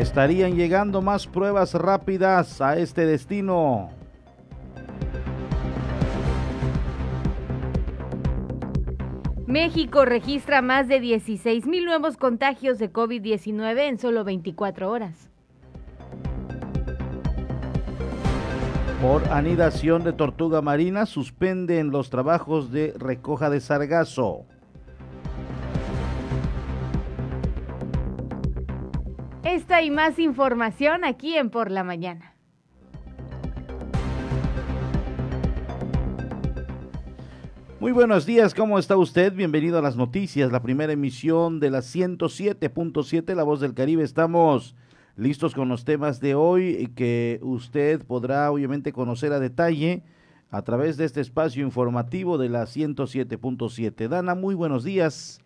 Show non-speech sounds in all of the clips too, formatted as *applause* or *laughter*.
estarían llegando más pruebas rápidas a este destino. México registra más de 16 mil nuevos contagios de COVID-19 en solo 24 horas. Por anidación de tortuga marina suspenden los trabajos de recoja de sargazo. Esta y más información aquí en Por la Mañana. Muy buenos días, ¿cómo está usted? Bienvenido a las noticias, la primera emisión de la 107.7 La Voz del Caribe. Estamos listos con los temas de hoy que usted podrá obviamente conocer a detalle a través de este espacio informativo de la 107.7. Dana, muy buenos días.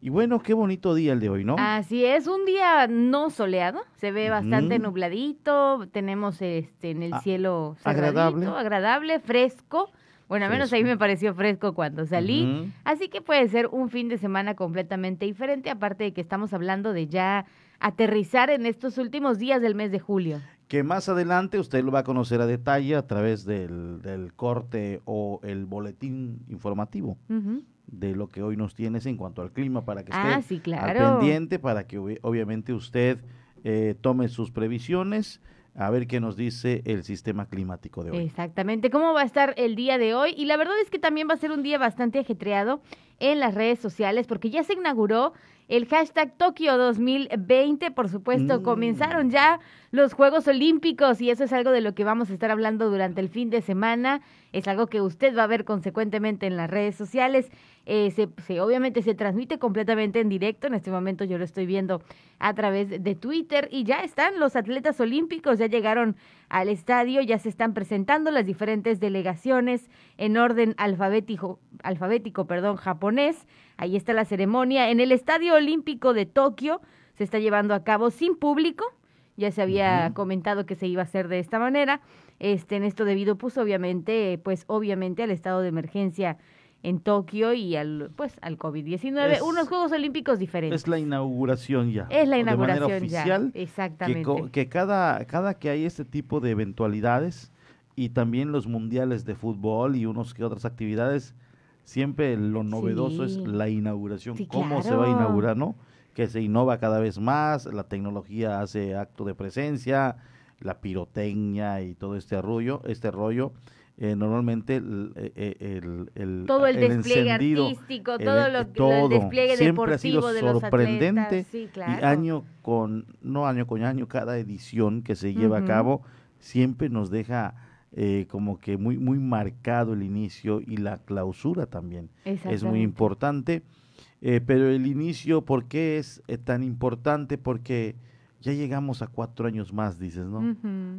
Y bueno, qué bonito día el de hoy, ¿no? Así es, un día no soleado, se ve bastante nubladito, tenemos este en el cielo agradable, agradable, fresco. Bueno, al menos ahí me pareció fresco cuando salí. Así que puede ser un fin de semana completamente diferente, aparte de que estamos hablando de ya aterrizar en estos últimos días del mes de julio. Que más adelante usted lo va a conocer a detalle a través del, corte o el boletín informativo. De lo que hoy nos tienes en cuanto al clima para que ah, esté al pendiente, para que obviamente usted eh, tome sus previsiones a ver qué nos dice el sistema climático de hoy. Exactamente, cómo va a estar el día de hoy. Y la verdad es que también va a ser un día bastante ajetreado en las redes sociales porque ya se inauguró el hashtag Tokio 2020, por supuesto, mm. comenzaron ya los Juegos Olímpicos y eso es algo de lo que vamos a estar hablando durante el fin de semana. Es algo que usted va a ver consecuentemente en las redes sociales. Eh, se, obviamente se transmite completamente en directo. En este momento yo lo estoy viendo a través de Twitter y ya están los atletas olímpicos, ya llegaron al estadio, ya se están presentando las diferentes delegaciones en orden alfabético, alfabético perdón, japonés. Ahí está la ceremonia. En el Estadio Olímpico de Tokio se está llevando a cabo sin público. Ya se había comentado que se iba a hacer de esta manera. Este, en esto debido, pues obviamente, pues obviamente al estado de emergencia en Tokio y al pues al COVID-19, unos Juegos Olímpicos diferentes. Es la inauguración ya. Es la inauguración de oficial, ya. Exactamente. Que, que, cada cada que hay este tipo de eventualidades y también los mundiales de fútbol y unos que otras actividades siempre lo novedoso es la inauguración, cómo se va a inaugurar, ¿no? Que se innova cada vez más, la tecnología hace acto de presencia, la pirotecnia y todo este rollo, este rollo. Eh, normalmente el, eh, el, todo el, despliegue artístico, todo lo todo, el despliegue siempre ha sido sorprendente sí, y año con no año con año cada edición que se lleva a cabo siempre nos deja eh, como que muy, muy marcado el inicio y la clausura también. Es muy importante. Eh, pero el inicio, ¿por qué es eh, tan importante? Porque ya llegamos a cuatro años más, dices, ¿no?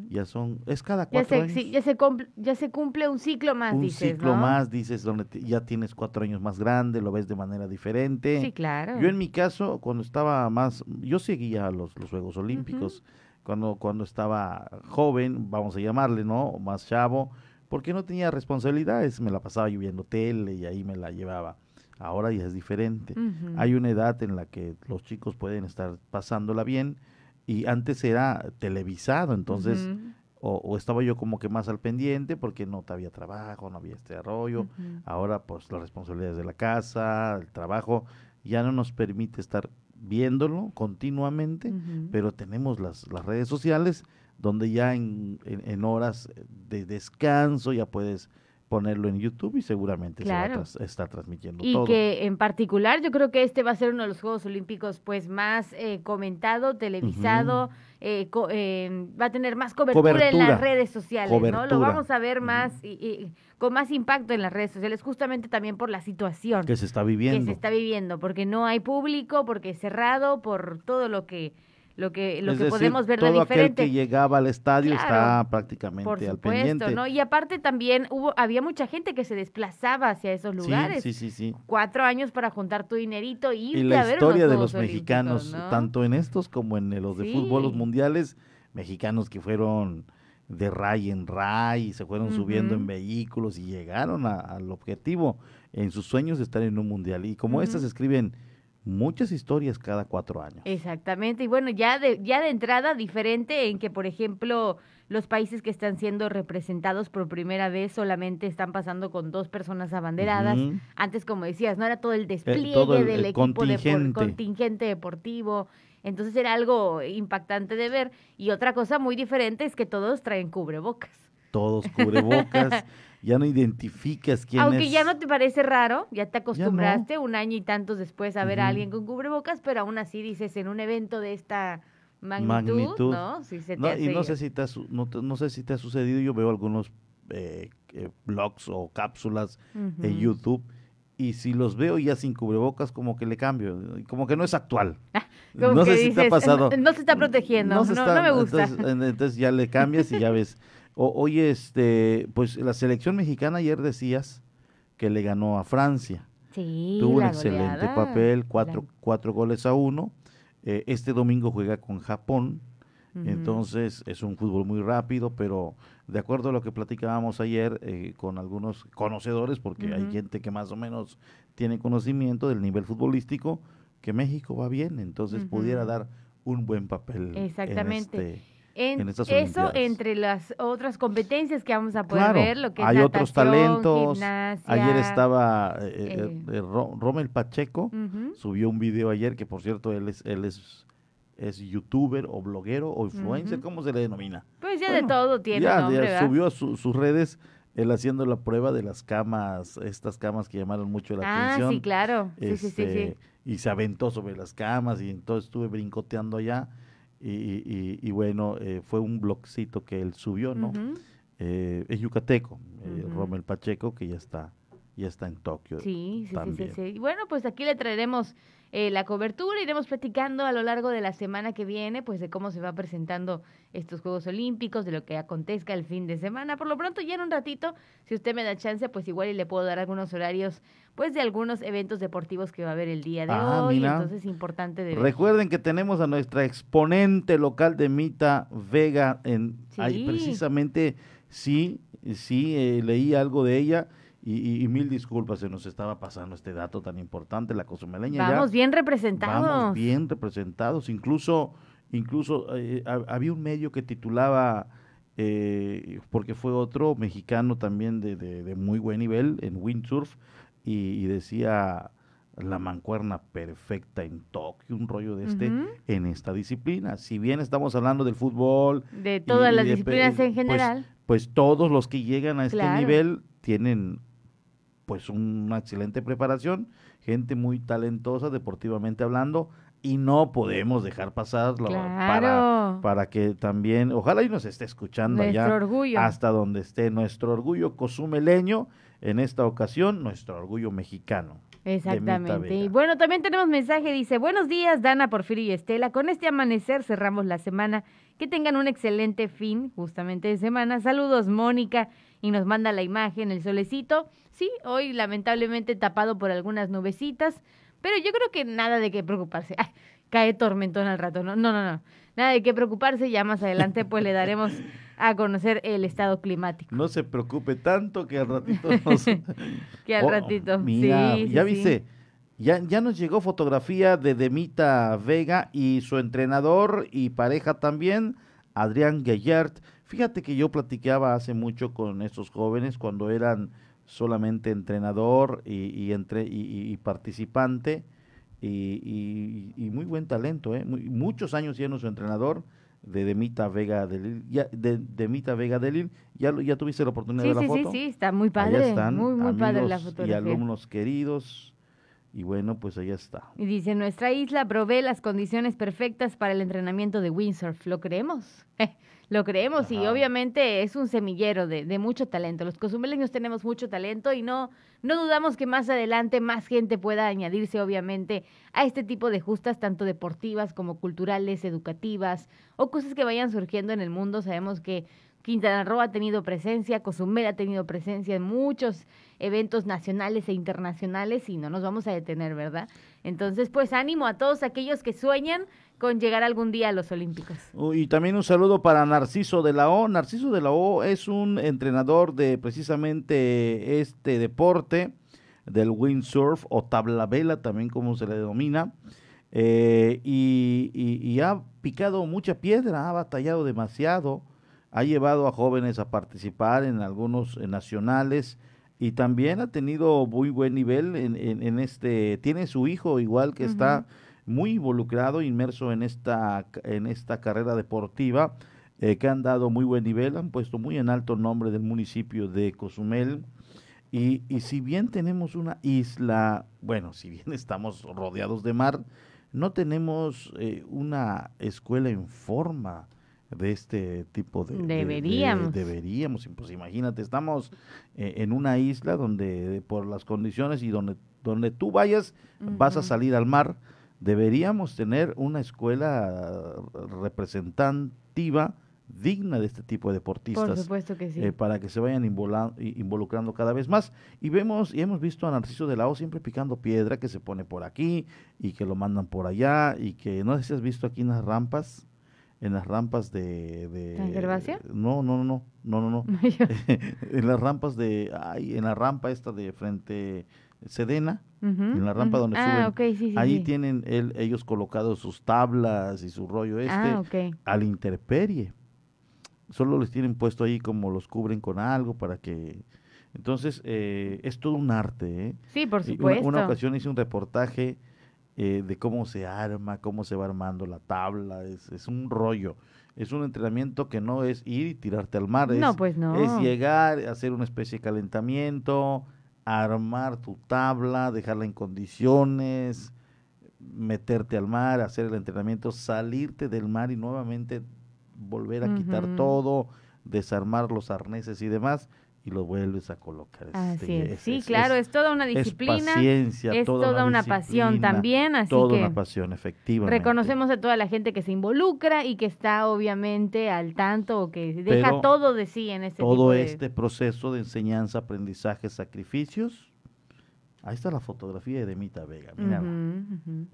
Ya son, es cada cuatro ya años. Sí, ya, se cumple, ya se cumple un ciclo más, un dices, ciclo más, dices, donde ya tienes cuatro años más grande, lo ves de manera diferente. Sí, claro. Yo en mi caso, cuando estaba más, yo seguía los, los Juegos Olímpicos cuando, cuando estaba joven, vamos a llamarle, ¿no? Más chavo, porque no tenía responsabilidades, me la pasaba lloviendo tele y ahí me la llevaba. Ahora ya es diferente. Hay una edad en la que los chicos pueden estar pasándola bien y antes era televisado, entonces o, estaba yo como que más al pendiente porque no había trabajo, no había este arroyo. Ahora pues las responsabilidades de la casa, el trabajo, ya no nos permite estar viéndolo continuamente, pero tenemos las, las redes sociales donde ya en, en, horas de descanso ya puedes ponerlo en YouTube y seguramente se va a estar transmitiendo y todo. Y que en particular yo creo que este va a ser uno de los Juegos Olímpicos pues más eh, comentado, televisado, eh, eh, va a tener más cobertura, en las redes sociales, ¿no? Lo vamos a ver más y, con más impacto en las redes sociales, justamente también por la situación que se está viviendo. Que se está viviendo, porque no hay público, porque es cerrado, por todo lo que lo que lo que podemos ver de diferente. Aquel que llegaba al estadio está prácticamente al pendiente. ¿no? Y aparte también hubo había mucha gente que se desplazaba hacia esos lugares. Sí, sí, sí. Cuatro años para juntar tu dinerito y, y la historia de los mexicanos, tanto en estos como en los de fútbol, los mundiales, mexicanos que fueron de ray en ray y se fueron subiendo en vehículos y llegaron al objetivo en sus sueños de estar en un mundial. Y como estas escriben muchas historias cada cuatro años. Exactamente, y bueno, ya de, ya de entrada diferente en que, por ejemplo, los países que están siendo representados por primera vez solamente están pasando con dos personas abanderadas. Antes, como decías, no era todo el despliegue del equipo de contingente deportivo. Entonces era algo impactante de ver. Y otra cosa muy diferente es que todos traen cubrebocas. Todos cubrebocas. *laughs* ya no identificas quién Aunque ya no te parece raro, ya te acostumbraste un año y tantos después a ver a alguien con cubrebocas, pero aún así dices en un evento de esta magnitud, ¿no? y no sé, si te ha, no, sé si te ha sucedido, yo veo algunos eh, eh, blogs o cápsulas en YouTube y si los veo ya sin cubrebocas, como que le cambio, como que no es actual. *laughs* no sé si te ha pasado. No, se está protegiendo, no, me gusta. Entonces, ya le cambias y ya ves. *laughs* oye, este, pues la selección mexicana ayer decías que le ganó a Francia. Sí, Tuvo un excelente papel, cuatro, cuatro goles a uno. Eh, este domingo juega con Japón, entonces es un fútbol muy rápido, pero de acuerdo a lo que platicábamos ayer eh, con algunos conocedores, porque hay gente que más o menos tiene conocimiento del nivel futbolístico, que México va bien, entonces pudiera dar un buen papel. Exactamente. En, este, eso entre las otras competencias que vamos a poder ver, lo que es hay otros talentos. Ayer estaba eh, eh, Romel Pacheco, subió un video ayer que por cierto él es él es es youtuber o bloguero o influencer, ¿cómo se le denomina? Pues ya de todo tiene nombre, ya subió a sus redes él haciendo la prueba de las camas, estas camas que llamaron mucho la ah, atención. Ah, sí, claro. sí, sí, sí, este, Y se aventó sobre las camas y entonces estuve brincoteando allá. Y, y, bueno, eh, fue un blogcito que él subió, ¿no? eh, es yucateco, eh, Romel Pacheco, que ya está, ya está en Tokio. Sí, sí, sí, sí, Bueno, pues aquí le traeremos eh, la cobertura. Iremos platicando a lo largo de la semana que viene, pues de cómo se va presentando estos Juegos Olímpicos, de lo que acontezca el fin de semana. Por lo pronto, ya en un ratito, si usted me da chance, pues igual y le puedo dar algunos horarios, pues de algunos eventos deportivos que va a haber el día de ah, hoy. Entonces, importante de Recuerden que tenemos a nuestra exponente local de Mita Vega en ahí precisamente sí, sí, eh, leí algo de ella y, mil disculpas, se nos estaba pasando este dato tan importante, la cozumeleña. Vamos bien representados. Vamos bien representados, incluso, incluso eh, había un medio que titulaba, eh, porque fue otro mexicano también de, de, muy buen nivel en windsurf, y, decía la mancuerna perfecta en Tokio, un rollo de este en esta disciplina. Si bien estamos hablando del fútbol, de todas las disciplinas en pues, general, pues, todos los que llegan a este nivel tienen pues una excelente preparación, gente muy talentosa deportivamente hablando y no podemos dejar pasarlo para, para que también, ojalá y nos esté escuchando nuestro orgullo. hasta donde esté nuestro orgullo cozumeleño, en esta ocasión nuestro orgullo mexicano. Exactamente. Y bueno, también tenemos mensaje, dice, buenos días Dana, Porfirio y Estela, con este amanecer cerramos la semana, que tengan un excelente fin justamente de semana. Saludos Mónica y nos manda la imagen, el solecito. Sí, hoy lamentablemente tapado por algunas nubecitas, pero yo creo que nada de qué preocuparse. *laughs* cae tormentón al rato, no, no, no, no. Nada de qué preocuparse, ya más adelante pues le daremos *laughs* a conocer el estado climático. No se preocupe tanto que al ratito *laughs* nos... que al oh, ratito, sí, ya viste, ya, ya nos llegó fotografía de Demita Vega y su entrenador y pareja también, Adrián Gayert. Fíjate que yo platicaba hace mucho con estos jóvenes cuando eran solamente entrenador y, entre, y, participante y, muy buen talento, ¿eh? muchos años siendo su entrenador de Demita Vega de ya, de Demita Vega Delil, ya ya tuviste la oportunidad de ver la foto. Sí, sí, está muy padre, están, muy muy padre la fotografía. Y alumnos queridos. Y bueno, pues allá está. Y dice, nuestra isla provee las condiciones perfectas para el entrenamiento de windsurf. ¿Lo creemos? *laughs* Lo creemos y obviamente es un semillero de, de, mucho talento. Los cozumeleños tenemos mucho talento y no, no dudamos que más adelante más gente pueda añadirse obviamente a este tipo de justas, tanto deportivas como culturales, educativas o cosas que vayan surgiendo en el mundo. Sabemos que Quintana Roo ha tenido presencia, Cozumel ha tenido presencia en muchos eventos nacionales e internacionales y no nos vamos a detener, ¿verdad? Entonces, pues ánimo a todos aquellos que sueñan con llegar algún día a los Olímpicos. Y también un saludo para Narciso de la O. Narciso de la O es un entrenador de precisamente este deporte. del windsurf o tabla vela, también como se le denomina. Eh, y, y, ha picado mucha piedra, ha batallado demasiado, ha llevado a jóvenes a participar en algunos nacionales y también ha tenido muy buen nivel en, en, este, tiene su hijo igual que está muy involucrado, inmerso en esta, en esta carrera deportiva, eh, que han dado muy buen nivel, han puesto muy en alto el nombre del municipio de Cozumel. Y, y si bien tenemos una isla, bueno, si bien *laughs* estamos rodeados de mar, no tenemos eh, una escuela en forma de este tipo de... Deberíamos. deberíamos, pues imagínate, estamos eh, en una isla donde por las condiciones y donde, donde tú vayas vas a salir al mar, deberíamos tener una escuela representativa digna de este tipo de deportistas. Por supuesto que sí. Eh, para que se vayan involucrando cada vez más. Y vemos y hemos visto a Narciso de la O siempre picando piedra que se pone por aquí y que lo mandan por allá y que no sé si has visto aquí en las rampas en las rampas de, de no no no no no no *laughs* *laughs* en las rampas de ay en la rampa esta de frente Sedena en la rampa donde ah, suben ahí tienen ellos colocados sus tablas y su rollo este ah, al interperie solo les tienen puesto ahí como los cubren con algo para que... Entonces, eh, es todo un arte. ¿eh? Sí, por supuesto. Una, una ocasión hice un reportaje eh, de cómo se arma, cómo se va armando la tabla, es, es un rollo. Es un entrenamiento que no es ir y tirarte al mar, no, pues no. es llegar, hacer una especie de calentamiento, armar tu tabla, dejarla en condiciones, meterte al mar, hacer el entrenamiento, salirte del mar y nuevamente volver a quitar todo, desarmar los arneses y demás y lo vuelves a colocar. Así es. sí, claro, es, toda una disciplina. Es paciencia, es toda, una, pasión también, así toda que una pasión, efectivamente. Reconocemos a toda la gente que se involucra y que está obviamente al tanto o que deja todo de sí en este Todo este proceso de enseñanza, aprendizaje, sacrificios. Ahí está la fotografía de Demita Vega, mira.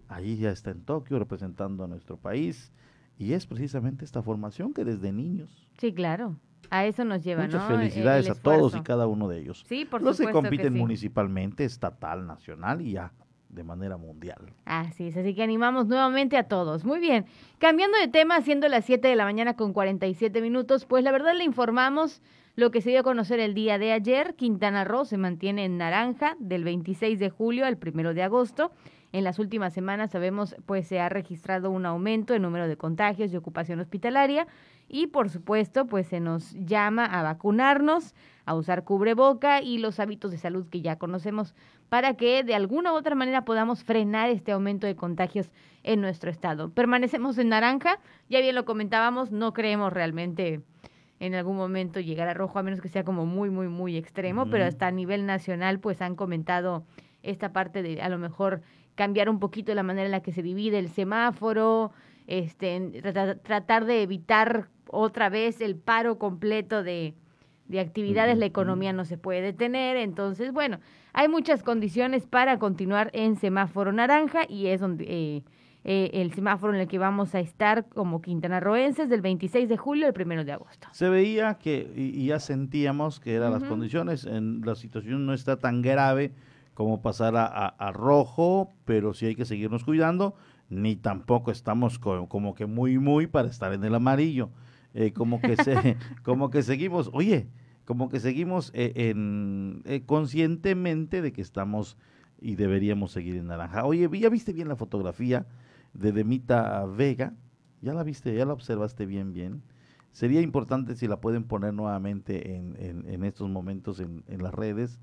Ahí ya está en Tokio representando a nuestro país y es precisamente esta formación que desde niños. Sí, claro. A eso nos lleva, Muchas felicidades a todos y cada uno de ellos. Sí, por no supuesto. se compiten municipalmente, estatal, nacional y ya de manera mundial. Así es, así que animamos nuevamente a todos. Muy bien, cambiando de tema, siendo las 7 de la mañana con 47 minutos, pues la verdad le informamos lo que se dio a conocer el día de ayer. Quintana Roo se mantiene en naranja del 26 de julio al 1 de agosto. En las últimas semanas sabemos pues se ha registrado un aumento en número de contagios y ocupación hospitalaria y por supuesto pues se nos llama a vacunarnos, a usar cubreboca y los hábitos de salud que ya conocemos para que de alguna u otra manera podamos frenar este aumento de contagios en nuestro estado. Permanecemos en naranja, ya bien lo comentábamos, no creemos realmente en algún momento llegar a rojo, a menos que sea como muy, muy, muy extremo, pero hasta a nivel nacional pues han comentado esta parte de a lo mejor cambiar un poquito la manera en la que se divide el semáforo, este, tratar de evitar otra vez el paro completo de, de actividades, la economía no se puede detener, entonces, bueno, hay muchas condiciones para continuar en semáforo naranja y es donde eh, eh, el semáforo en el que vamos a estar como Quintana Roenses del 26 de julio al 1 de agosto. Se veía que, y, ya sentíamos que eran las condiciones, en, la situación no está tan grave, como pasar a, rojo, pero sí hay que seguirnos cuidando, ni tampoco estamos como que muy, muy para estar en el amarillo. Eh, como, que se, *laughs* como que seguimos, oye, como que seguimos eh, en, eh, conscientemente de que estamos y deberíamos seguir en naranja. Oye, ¿ya viste bien la fotografía de Demita Vega? ¿Ya la viste? ¿Ya la observaste bien, bien? Sería importante si la pueden poner nuevamente en, en, en estos momentos en, en las redes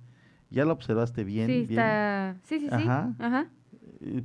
¿Ya lo observaste bien? Sí, está... Sí, sí, sí. Ajá.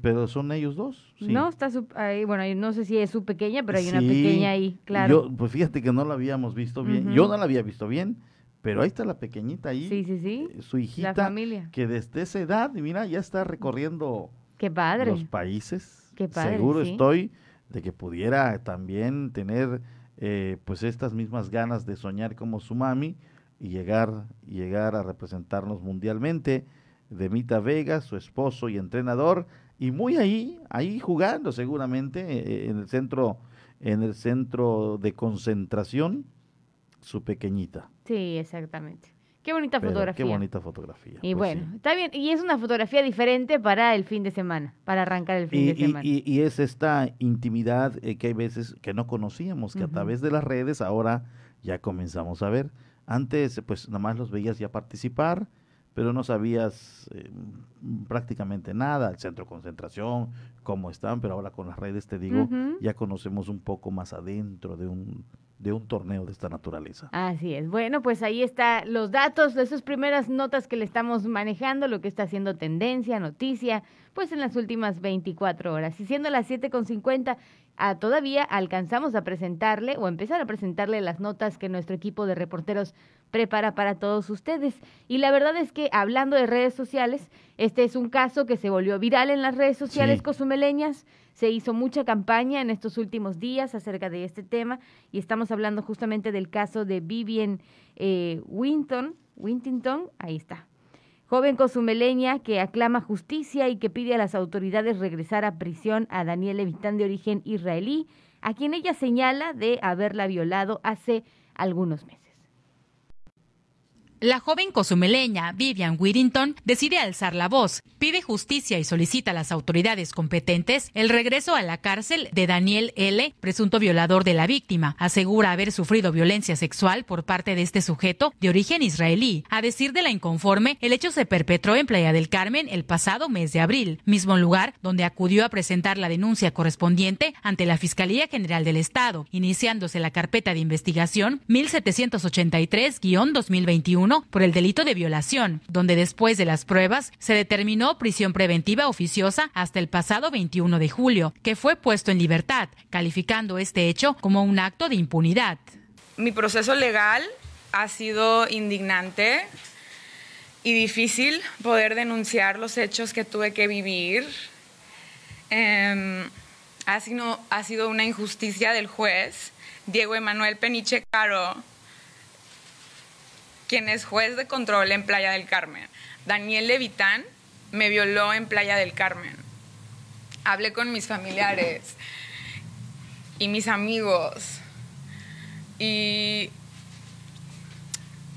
Pero son ellos dos. No, está ahí, bueno, no sé si es su pequeña, pero hay una pequeña ahí, claro. Yo, pues fíjate que no la habíamos visto bien. Yo no la había visto bien, pero ahí está la pequeñita ahí. Sí, sí, sí. Eh, su hijita. La familia. Que desde esa edad, mira, ya está recorriendo Qué padre. los países. Qué padre. Seguro estoy de que pudiera también tener eh, pues estas mismas ganas de soñar como su mami y llegar, llegar a representarnos mundialmente. Demita Vega, su esposo y entrenador, y muy ahí, ahí jugando seguramente eh, en el centro, en el centro de concentración, su pequeñita. Sí, exactamente. Qué bonita fotografía. Qué bonita fotografía. Y pues bueno, está bien. Y es una fotografía diferente para el fin de semana, para arrancar el fin de semana. Y, es esta intimidad eh, que hay veces que no conocíamos, que a través de las redes ahora ya comenzamos a ver. Antes, pues nada más los veías ya participar, pero no sabías eh, prácticamente nada, el centro de concentración, cómo están, pero ahora con las redes, te digo, ya conocemos un poco más adentro de un de un torneo de esta naturaleza. Así es. Bueno, pues ahí está los datos de esas primeras notas que le estamos manejando, lo que está haciendo tendencia, noticia, pues en las últimas 24 horas. Y siendo las 7.50, ah, todavía alcanzamos a presentarle o empezar a presentarle las notas que nuestro equipo de reporteros prepara para todos ustedes. Y la verdad es que hablando de redes sociales, este es un caso que se volvió viral en las redes sociales cosumeleñas se hizo mucha campaña en estos últimos días acerca de este tema y estamos hablando justamente del caso de Vivian eh, Winton, Wintington, ahí está. Joven cozumeleña que aclama justicia y que pide a las autoridades regresar a prisión a Daniel Levitán de origen israelí, a quien ella señala de haberla violado hace algunos meses. La joven cozumeleña Vivian Whittington decide alzar la voz, pide justicia y solicita a las autoridades competentes el regreso a la cárcel de Daniel L., presunto violador de la víctima. Asegura haber sufrido violencia sexual por parte de este sujeto de origen israelí. A decir de la inconforme, el hecho se perpetró en Playa del Carmen el pasado mes de abril, mismo lugar donde acudió a presentar la denuncia correspondiente ante la Fiscalía General del Estado, iniciándose la carpeta de investigación 1783-2021 por el delito de violación, donde después de las pruebas se determinó prisión preventiva oficiosa hasta el pasado 21 de julio, que fue puesto en libertad, calificando este hecho como un acto de impunidad. Mi proceso legal ha sido indignante y difícil poder denunciar los hechos que tuve que vivir. Em, ha, sido, ha sido una injusticia del juez Diego Emanuel Peniche Caro quien es juez de control en Playa del Carmen. Daniel Levitán me violó en Playa del Carmen. Hablé con mis familiares y mis amigos. Y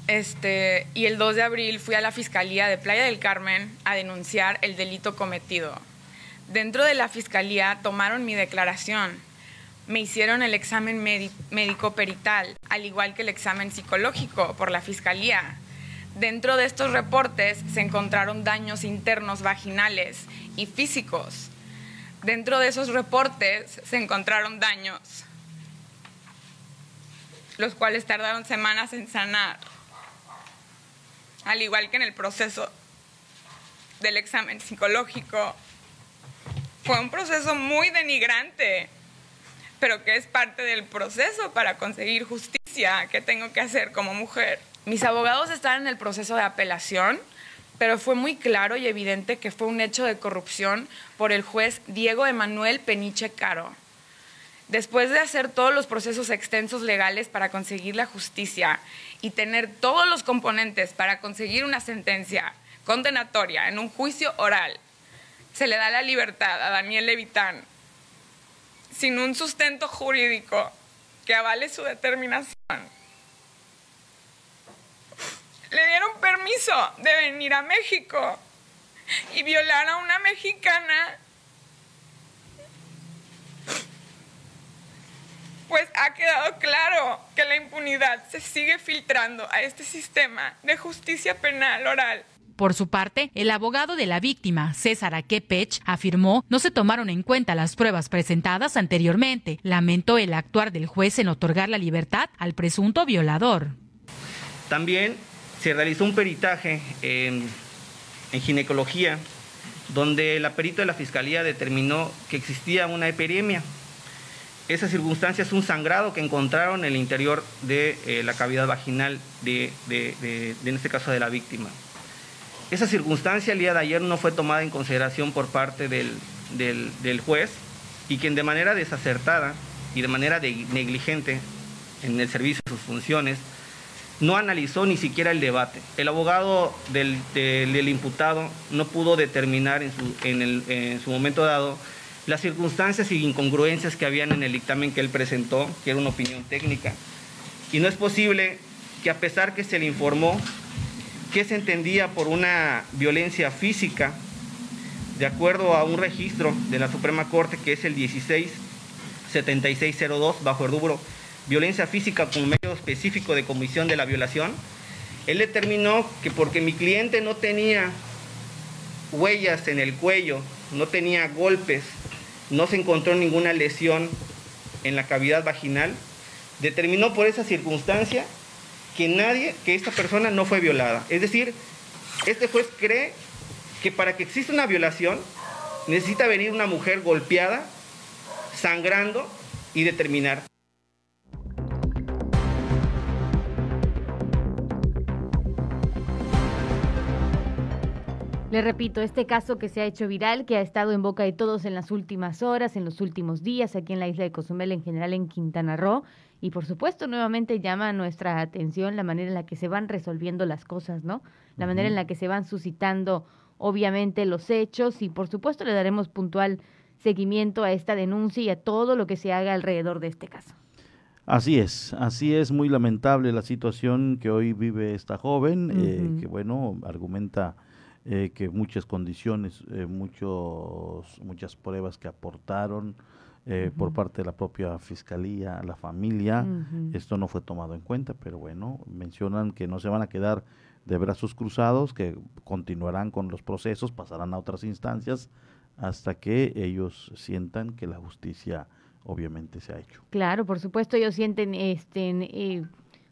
este, y el 2 de abril fui a la Fiscalía de Playa del Carmen a denunciar el delito cometido. Dentro de la Fiscalía tomaron mi declaración me hicieron el examen médico perital, al igual que el examen psicológico por la Fiscalía. Dentro de estos reportes se encontraron daños internos vaginales y físicos. Dentro de esos reportes se encontraron daños, los cuales tardaron semanas en sanar, al igual que en el proceso del examen psicológico. Fue un proceso muy denigrante pero que es parte del proceso para conseguir justicia que tengo que hacer como mujer. Mis abogados están en el proceso de apelación, pero fue muy claro y evidente que fue un hecho de corrupción por el juez Diego Emanuel Peniche Caro. Después de hacer todos los procesos extensos legales para conseguir la justicia y tener todos los componentes para conseguir una sentencia condenatoria en un juicio oral, se le da la libertad a Daniel Levitán sin un sustento jurídico que avale su determinación. Le dieron permiso de venir a México y violar a una mexicana. Pues ha quedado claro que la impunidad se sigue filtrando a este sistema de justicia penal oral. Por su parte, el abogado de la víctima, César Aquepech, afirmó no se tomaron en cuenta las pruebas presentadas anteriormente. Lamentó el actuar del juez en otorgar la libertad al presunto violador. También se realizó un peritaje en, ginecología donde la perito de la fiscalía determinó que existía una epidemia. Esa circunstancia es un sangrado que encontraron en el interior de eh, la cavidad vaginal de, en este caso, de la víctima. Esa circunstancia el día de ayer no fue tomada en consideración por parte del, juez y quien de manera desacertada y de manera negligente en el servicio de sus funciones no analizó ni siquiera el debate. El abogado del, imputado no pudo determinar en su, en su momento dado las circunstancias y incongruencias que habían en el dictamen que él presentó, que era una opinión técnica. Y no es posible que a pesar que se le informó qué se entendía por una violencia física, de acuerdo a un registro de la Suprema Corte que es el 167602 bajo el violencia física como medio específico de comisión de la violación, él determinó que porque mi cliente no tenía huellas en el cuello, no tenía golpes, no se encontró ninguna lesión en la cavidad vaginal, determinó por esa circunstancia que nadie, que esta persona no fue violada. Es decir, este juez cree que para que exista una violación necesita venir una mujer golpeada, sangrando y determinar. Le repito, este caso que se ha hecho viral, que ha estado en boca de todos en las últimas horas, en los últimos días, aquí en la isla de Cozumel, en general en Quintana Roo, y por supuesto nuevamente llama nuestra atención la manera en la que se van resolviendo las cosas, ¿no? La manera en la que se van suscitando obviamente los hechos y por supuesto le daremos puntual seguimiento a esta denuncia y a todo lo que se haga alrededor de este caso. Así es, así es muy lamentable la situación que hoy vive esta joven, eh, que bueno, argumenta eh, que muchas condiciones, eh, muchos, muchas pruebas que aportaron eh, por parte de la propia fiscalía, la familia, esto no fue tomado en cuenta, pero bueno, mencionan que no se van a quedar de brazos cruzados, que continuarán con los procesos, pasarán a otras instancias hasta que ellos sientan que la justicia obviamente se ha hecho. Claro, por supuesto, ellos sienten este,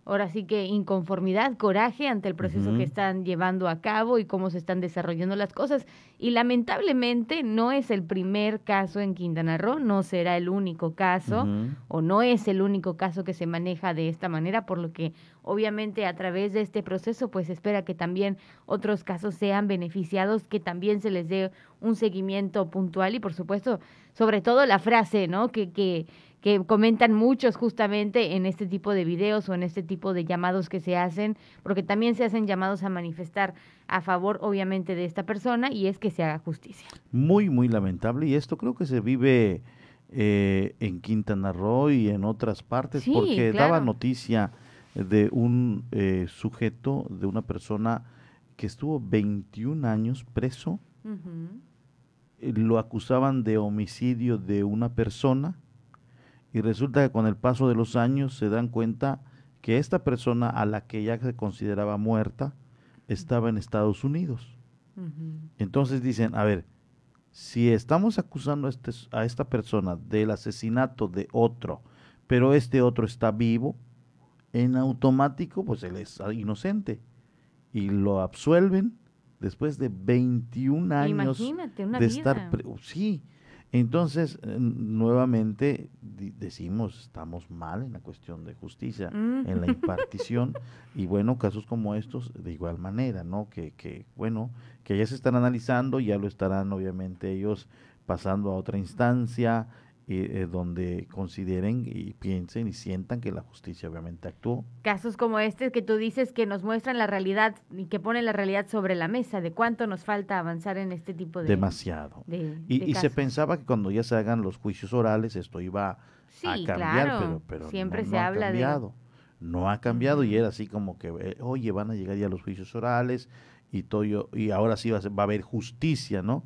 ahora sí que inconformidad, coraje ante el proceso que están llevando a cabo y cómo se están desarrollando las cosas. Y lamentablemente no es el primer caso en Quintana Roo, no será el único caso o no es el único caso que se maneja de esta manera, por lo que obviamente a través de este proceso pues espera que también otros casos sean beneficiados, que también se les dé un seguimiento puntual y por supuesto sobre todo la frase, ¿no? Que, que que comentan muchos justamente en este tipo de videos o en este tipo de llamados que se hacen, porque también se hacen llamados a manifestar a favor, obviamente, de esta persona y es que se haga justicia. Muy, muy lamentable y esto creo que se vive eh, en Quintana Roo y en otras partes, porque daba noticia de un eh, sujeto, de una persona que estuvo 21 años preso, lo acusaban de homicidio de una persona, y resulta que con el paso de los años se dan cuenta que esta persona a la que ya se consideraba muerta estaba en Estados Unidos. Entonces dicen, a ver, si estamos acusando a, este, a esta persona del asesinato de otro, pero este otro está vivo, en automático, pues él es inocente. Y lo absuelven después de 21 años de estar... Sí, entonces, eh, nuevamente decimos, estamos mal en la cuestión de justicia, en la *laughs* impartición, y bueno, casos como estos, de igual manera, ¿no? Que, que, bueno, que ya se están analizando, ya lo estarán obviamente ellos pasando a otra instancia, eh, donde consideren y piensen y sientan que la justicia obviamente actuó. Casos como este que tú dices que nos muestran la realidad y que ponen la realidad sobre la mesa de cuánto nos falta avanzar en este tipo de... Demasiado. y, se pensaba que cuando ya se hagan los juicios orales esto iba a cambiar, pero, pero siempre no, se ha habla cambiado. No ha cambiado y era así como que, eh, oye, van a llegar ya los juicios orales y, todo, y ahora sí va a, va a haber justicia, ¿no?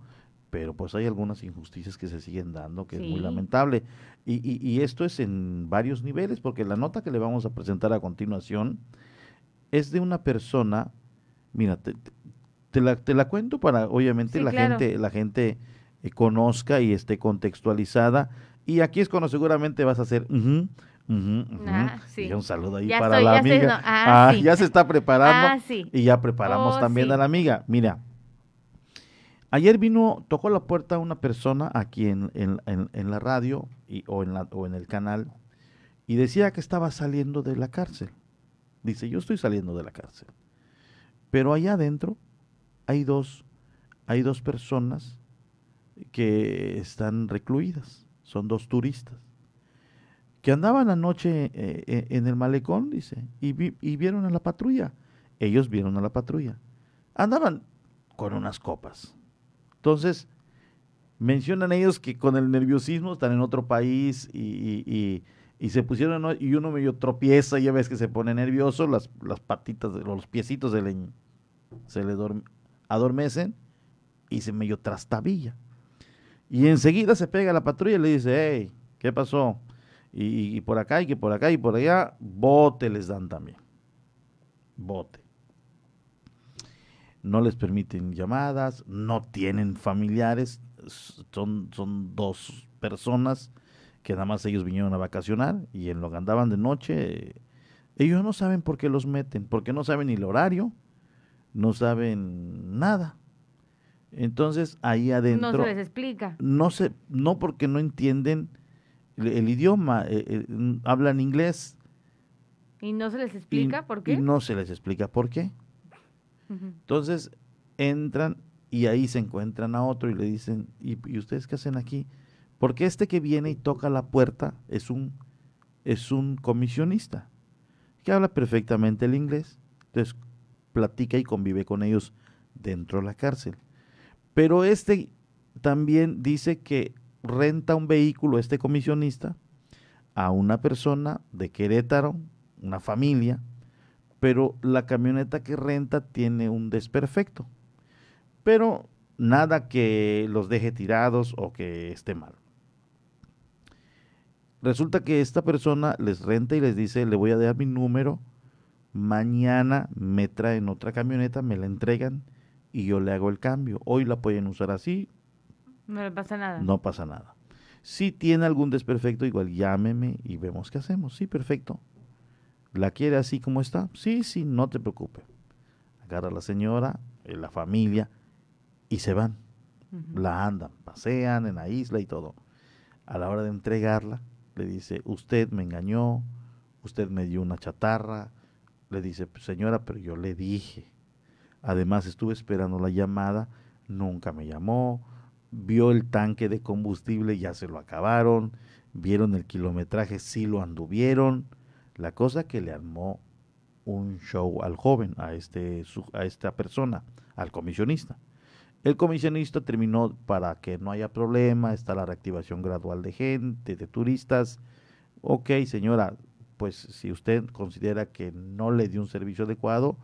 Pero pues hay algunas injusticias que se siguen dando, que es muy lamentable. Y, y, esto es en varios niveles, porque la nota que le vamos a presentar a continuación es de una persona, mira, te, la, te la, cuento para, obviamente, la, gente, la gente eh, conozca y esté contextualizada. Y aquí es cuando seguramente vas a hacer... Uh y un saludo ahí para la amiga. Ah, ah, ya se está preparando. *laughs* Ah, y ya preparamos oh, también a la amiga. Mira, Ayer vino, tocó la puerta una persona aquí en, en, la radio y, o, en la, o en el canal y decía que estaba saliendo de la cárcel. Dice, yo estoy saliendo de la cárcel. Pero allá adentro hay dos, hay dos personas que están recluidas, son dos turistas, que andaban anoche eh, eh, en el malecón, dice, y vieron a la patrulla. Ellos vieron a la patrulla. Andaban con unas copas entonces, mencionan ellos que con el nerviosismo están en otro país y, se pusieron, y uno medio tropieza, ya ves que se pone nervioso, las, las patitas, los piecitos se le se le adormecen y se medio trastabilla. Y enseguida se pega a la patrulla y le dice, hey, ¿qué pasó? Y, y, por acá y que por acá y por allá, bote les dan también. Bote. No les permiten llamadas, no tienen familiares, son, son dos personas que nada más ellos vinieron a vacacionar y en lo que andaban de noche, ellos no saben por qué los meten, porque no saben ni el horario, no saben nada. Entonces ahí adentro... No se les explica. No, se, no porque no entienden el, idioma, eh, eh, hablan inglés. ¿Y no se les explica por qué? Y no se les explica por qué. Entonces entran y ahí se encuentran a otro y le dicen, ¿y, ustedes qué hacen aquí? Porque este que viene y toca la puerta es un, es un comisionista que habla perfectamente el inglés. Entonces platica y convive con ellos dentro de la cárcel. Pero este también dice que renta un vehículo, este comisionista, a una persona de Querétaro, una familia, pero la camioneta que renta tiene un desperfecto. Pero nada que los deje tirados o que esté mal. Resulta que esta persona les renta y les dice, le voy a dar mi número, mañana me traen otra camioneta, me la entregan y yo le hago el cambio. Hoy la pueden usar así. No le pasa nada. No pasa nada. Si tiene algún desperfecto, igual llámeme y vemos qué hacemos. Sí, perfecto. ¿La quiere así como está? Sí, sí, no te preocupes. Agarra a la señora, eh, la familia y se van. La andan, pasean en la isla y todo. A la hora de entregarla, le dice, usted me engañó, usted me dio una chatarra. Le dice, señora, pero yo le dije. Además estuve esperando la llamada, nunca me llamó, vio el tanque de combustible, ya se lo acabaron, vieron el kilometraje, sí lo anduvieron. La cosa que le armó un show al joven, a, este, a esta persona, al comisionista. El comisionista terminó para que no haya problema, está la reactivación gradual de gente, de turistas. Ok, señora, pues si usted considera que no le dio un servicio adecuado,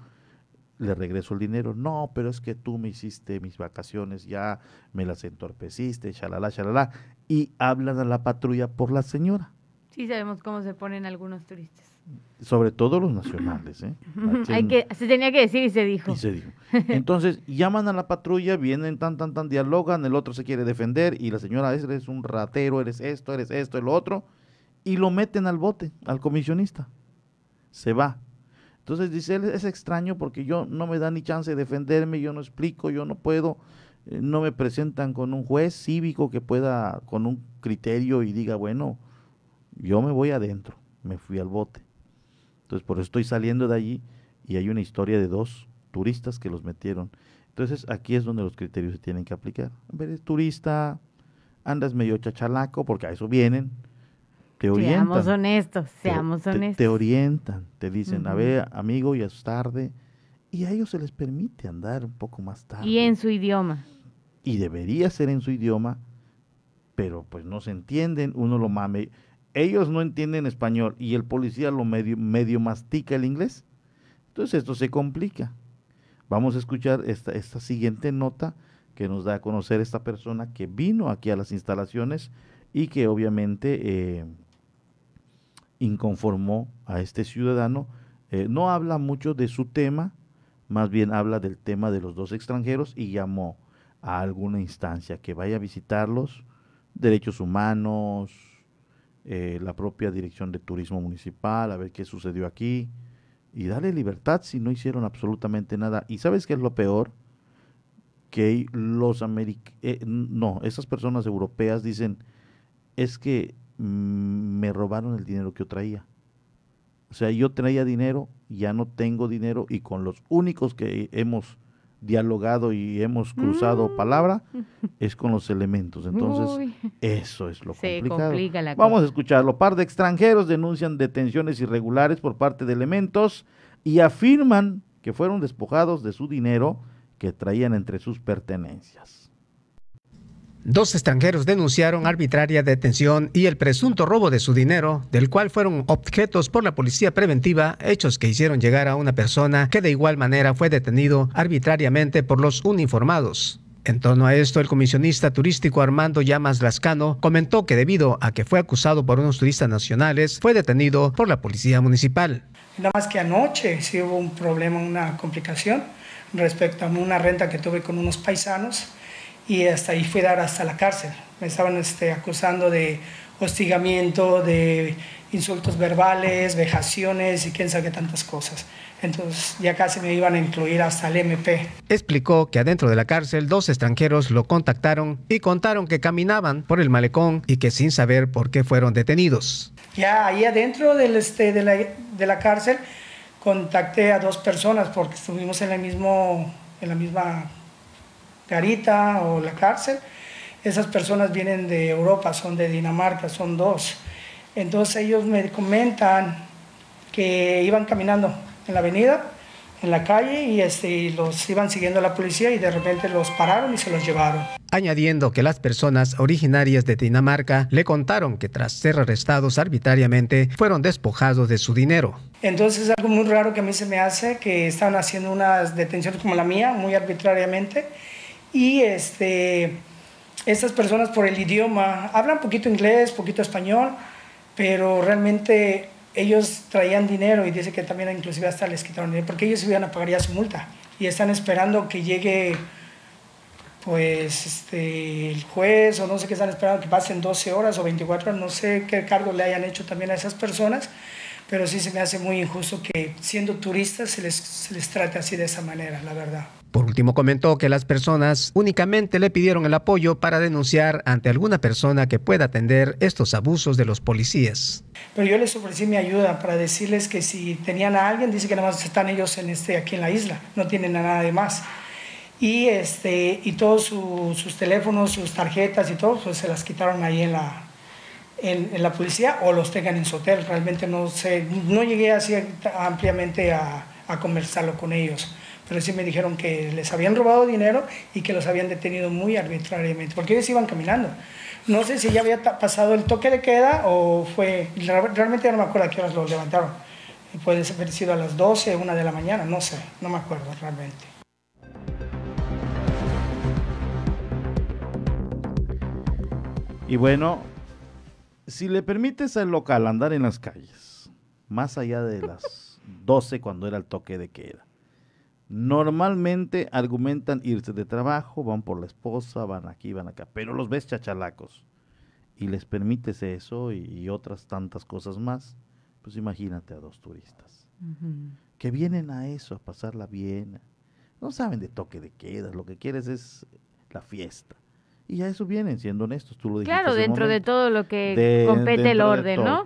le regreso el dinero. No, pero es que tú me hiciste mis vacaciones, ya me las entorpeciste, shalala, shalala. Y hablan a la patrulla por la señora. Sí, sabemos cómo se ponen algunos turistas. Sobre todo los nacionales, ¿eh? *laughs* Hay que, se tenía que decir y se dijo. Y se dijo. Entonces, llaman a la patrulla, vienen tan, tan, tan, dialogan, el otro se quiere defender y la señora, eres un ratero, eres esto, eres esto, el otro, y lo meten al bote, al comisionista. Se va entonces dice él, es extraño porque yo no me da ni chance de defenderme, yo no explico, yo no puedo, eh, no me presentan con un juez cívico que pueda, con un criterio y diga, bueno, yo me voy adentro, me fui al bote. Entonces por eso estoy saliendo de allí y hay una historia de dos turistas que los metieron. Entonces aquí es donde los criterios se tienen que aplicar. Eres turista, andas medio chachalaco, porque a eso vienen, te orientan. Seamos honestos, seamos honestos. Te, orientan, te dicen, a ver, amigo, ya es tarde. Y a ellos se les permite andar un poco más tarde. Y en su idioma. Y debería ser en su idioma, pero pues no se entienden, uno lo mame. Ellos no entienden español y el policía lo medio, medio mastica el inglés. Entonces esto se complica. Vamos a escuchar esta, esta siguiente nota que nos da a conocer esta persona que vino aquí a las instalaciones y que obviamente eh, inconformó a este ciudadano. Eh, no habla mucho de su tema, más bien habla del tema de los dos extranjeros y llamó a alguna instancia que vaya a visitarlos, derechos humanos, eh, la propia dirección de turismo municipal, a ver qué sucedió aquí y darle libertad si no hicieron absolutamente nada. ¿Y sabes qué es lo peor? Que los americanos, eh, no, esas personas europeas dicen, es que Mm, me robaron el dinero que yo traía. O sea, yo traía dinero, ya no tengo dinero y con los únicos que hemos dialogado y hemos cruzado mm. palabra *laughs* es con los elementos. Entonces, eso es lo complicado. Vamos a escucharlo. Par de extranjeros denuncian detenciones irregulares por parte de elementos y afirman que fueron despojados de su dinero que traían entre sus pertenencias. Dos extranjeros denunciaron arbitraria detención y el presunto robo de su dinero, del cual fueron objetos por la policía preventiva, hechos que hicieron llegar a una persona que de igual manera fue detenido arbitrariamente por los uniformados. En torno a esto, el comisionista turístico Armando Llamas Lascano comentó que debido a que fue acusado por unos turistas nacionales, fue detenido por la policía municipal. Nada más que anoche sí hubo un problema, una complicación respecto a una renta que tuve con unos paisanos y hasta ahí fui a dar hasta la cárcel. Me estaban este, acusando de hostigamiento, de insultos verbales, vejaciones y quién sabe tantas cosas. Entonces ya casi me iban a incluir hasta el MP. Explicó que adentro de la cárcel dos extranjeros lo contactaron y contaron que caminaban por el malecón y que sin saber por qué fueron detenidos. Ya ahí adentro del, este, de, la, de la cárcel contacté a dos personas porque estuvimos en, el mismo, en la misma garita o la cárcel. Esas personas vienen de Europa, son de Dinamarca, son dos. Entonces ellos me comentan que iban caminando en la avenida, en la calle, y, este, los iban siguiendo la policía y de repente los pararon y se los llevaron. Añadiendo que las personas originarias de Dinamarca le contaron que tras ser arrestados arbitrariamente fueron despojados de su dinero. Entonces es algo muy raro que a mí se me hace, que están haciendo unas detenciones como la mía, muy arbitrariamente y este, estas personas por el idioma hablan poquito inglés, poquito español, pero realmente ellos traían dinero y dice que también inclusive hasta les quitaron dinero porque ellos iban a pagar ya su multa y están esperando que llegue pues este, el juez o no sé qué están esperando que pasen 12 horas o 24 horas, no sé qué cargo le hayan hecho también a esas personas, pero sí se me hace muy injusto que siendo turistas se les, se les trate así de esa manera, la verdad. Por último, comentó que las personas únicamente le pidieron el apoyo para denunciar ante alguna persona que pueda atender estos abusos de los policías. Pero yo les ofrecí mi ayuda para decirles que si tenían a alguien, dice que nada más están ellos en este, aquí en la isla, no tienen a nada de más. Y, este, y todos sus teléfonos, sus tarjetas y todo, pues se las quitaron ahí en la, en, la policía o los tengan en su hotel. Realmente no sé, no llegué así ampliamente a, a conversarlo con ellos pero sí me dijeron que les habían robado dinero y que los habían detenido muy arbitrariamente, porque ellos iban caminando. No sé si ya había pasado el toque de queda o fue, realmente no me acuerdo a qué horas los levantaron. Puede haber sido a las 12, 1 de la mañana, no sé, no me acuerdo realmente. Y bueno, si le permites al local andar en las calles, más allá de las 12 cuando era el toque de queda, Normalmente argumentan irse de trabajo, van por la esposa, van aquí, van acá, pero los ves chachalacos y les permites eso y, otras tantas cosas más, pues imagínate a dos turistas que vienen a eso, a pasarla bien. No saben de toque de quedas, lo que quieres es la fiesta. Y a eso vienen, siendo honestos, tú lo dijiste. Claro, dentro de todo lo que compete el orden, ¿no?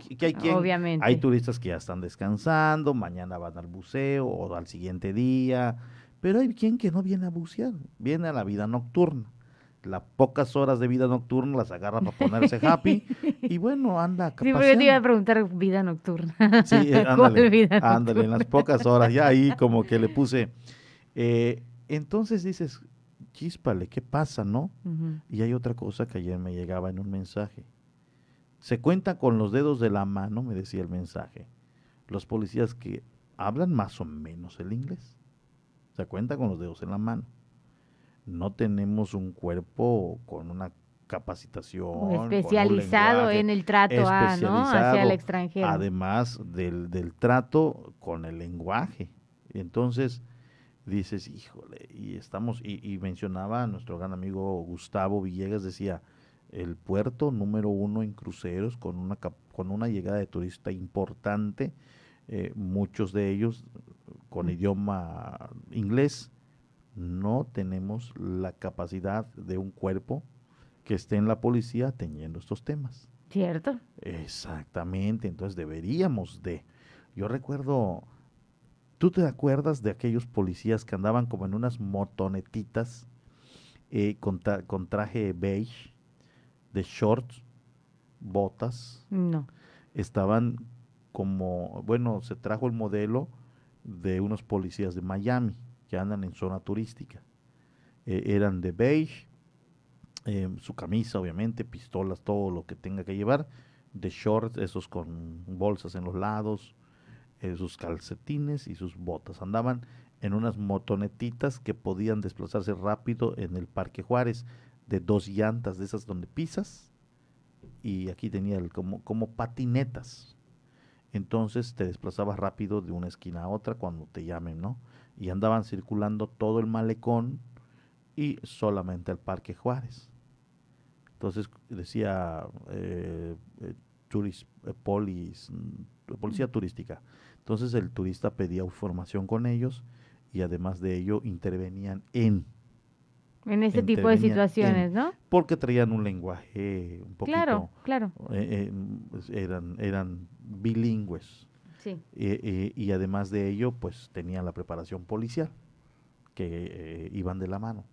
Obviamente. Hay turistas que ya están descansando, mañana van al buceo o al siguiente día, pero hay quien que no viene a bucear, viene a la vida nocturna. Las pocas horas de vida nocturna las agarra para ponerse *laughs* happy y bueno, anda Sí, porque te iba a preguntar vida nocturna. Sí, eh, *laughs* ándale, ándale, en las pocas horas, ya ahí como que le *laughs* puse. Eh, entonces dices, chíspale, ¿qué pasa, no? Y hay otra cosa que ayer me llegaba en un mensaje. Se cuenta con los dedos de la mano, me decía el mensaje, los policías que hablan más o menos el inglés. Se cuenta con los dedos en la mano. No tenemos un cuerpo con una capacitación. especializado en el trato a, ¿no? hacia el extranjero. Además del, del trato con el lenguaje. Entonces, dices, híjole, y estamos, y, mencionaba a nuestro gran amigo Gustavo Villegas, decía, el puerto número uno en cruceros con una, con una llegada de turista importante, eh, muchos de ellos con idioma inglés, no tenemos la capacidad de un cuerpo que esté en la policía teniendo estos temas. ¿Cierto? Exactamente, entonces deberíamos de. Yo recuerdo ¿Tú te acuerdas de aquellos policías que andaban como en unas motonetitas eh, con, traje beige, de shorts, botas? No. Estaban como, bueno, se trajo el modelo de unos policías de Miami que andan en zona turística. Eh, eran de beige, eh, su camisa, obviamente, pistolas, todo lo que tenga que llevar, de shorts, esos con bolsas en los lados, eh, sus calcetines y sus botas. Andaban en unas motonetitas que podían desplazarse rápido en el Parque Juárez, de dos llantas, de esas donde pisas, y aquí tenía el, como, como patinetas. Entonces te desplazabas rápido de una esquina a otra cuando te llamen, ¿no? Y andaban circulando todo el malecón y solamente el Parque Juárez. Entonces decía eh, eh, eh, polis, mm, policía turística. Entonces el turista pedía información con ellos y además de ello intervenían en en este tipo de situaciones, ¿no? Porque traían un lenguaje un poquito... Claro, claro. Pues, eran, eran bilingües. Sí. y además de ello, pues tenían la preparación policial, que iban de la mano.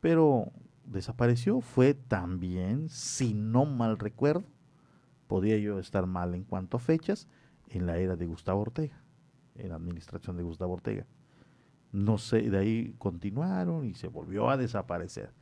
Pero desapareció fue también, si no mal recuerdo, podía yo estar mal en cuanto a fechas, en la era de Gustavo Ortega, en la administración de Gustavo Ortega. No sé, de ahí continuaron y se volvió a desaparecer.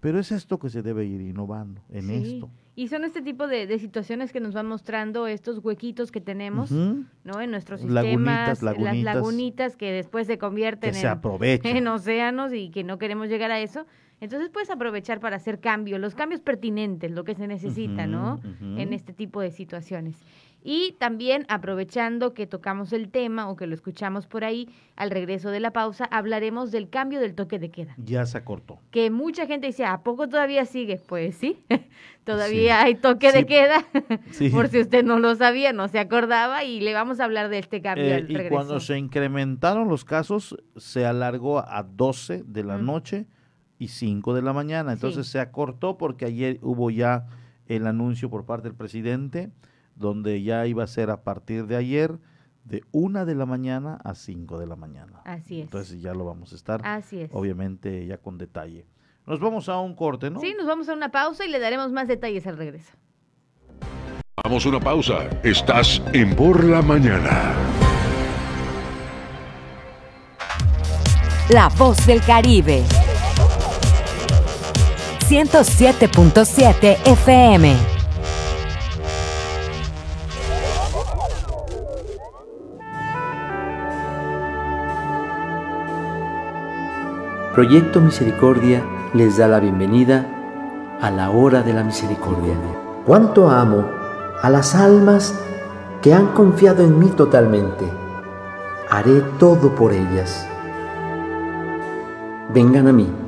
Pero es esto que se debe ir innovando en esto. Y son este tipo de, situaciones que nos van mostrando estos huequitos que tenemos, ¿no? En nuestros sistemas, las lagunitas que después se convierten en océanos y que no queremos llegar a eso. Entonces puedes aprovechar para hacer cambios, los cambios pertinentes, lo que se necesita, ¿no? En este tipo de situaciones. Y también aprovechando que tocamos el tema o que lo escuchamos por ahí, al regreso de la pausa, hablaremos del cambio del toque de queda. Ya se acortó. Que mucha gente dice, ¿a poco todavía sigue? Pues sí, *laughs* todavía hay toque de queda. *laughs* por si usted no lo sabía, no se acordaba y le vamos a hablar de este cambio. Eh, y cuando se incrementaron los casos, se alargó a 12 de la noche y 5 de la mañana. Entonces se acortó porque ayer hubo ya el anuncio por parte del presidente, donde ya iba a ser a partir de ayer de 1 de la mañana a 5 de la mañana. Así es. Entonces ya lo vamos a estar, Así es. obviamente ya con detalle. Nos vamos a un corte, ¿no? Sí, nos vamos a una pausa y le daremos más detalles al regreso. Vamos a una pausa. Estás en Por la Mañana. La voz del Caribe. 107.7 FM. Proyecto Misericordia les da la bienvenida a la hora de la misericordia. Cuánto amo a las almas que han confiado en mí totalmente. Haré todo por ellas. Vengan a mí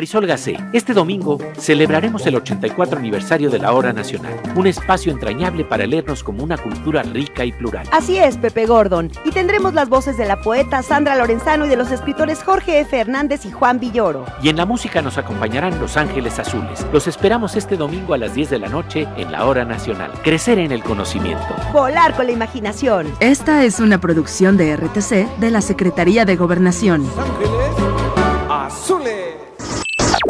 Marisol Gacé, este domingo celebraremos el 84 aniversario de la Hora Nacional, un espacio entrañable para leernos como una cultura rica y plural. Así es, Pepe Gordon, y tendremos las voces de la poeta Sandra Lorenzano y de los escritores Jorge F. Hernández y Juan Villoro. Y en la música nos acompañarán Los Ángeles Azules. Los esperamos este domingo a las 10 de la noche en la Hora Nacional. Crecer en el conocimiento. Volar con la imaginación. Esta es una producción de RTC de la Secretaría de Gobernación. Azules.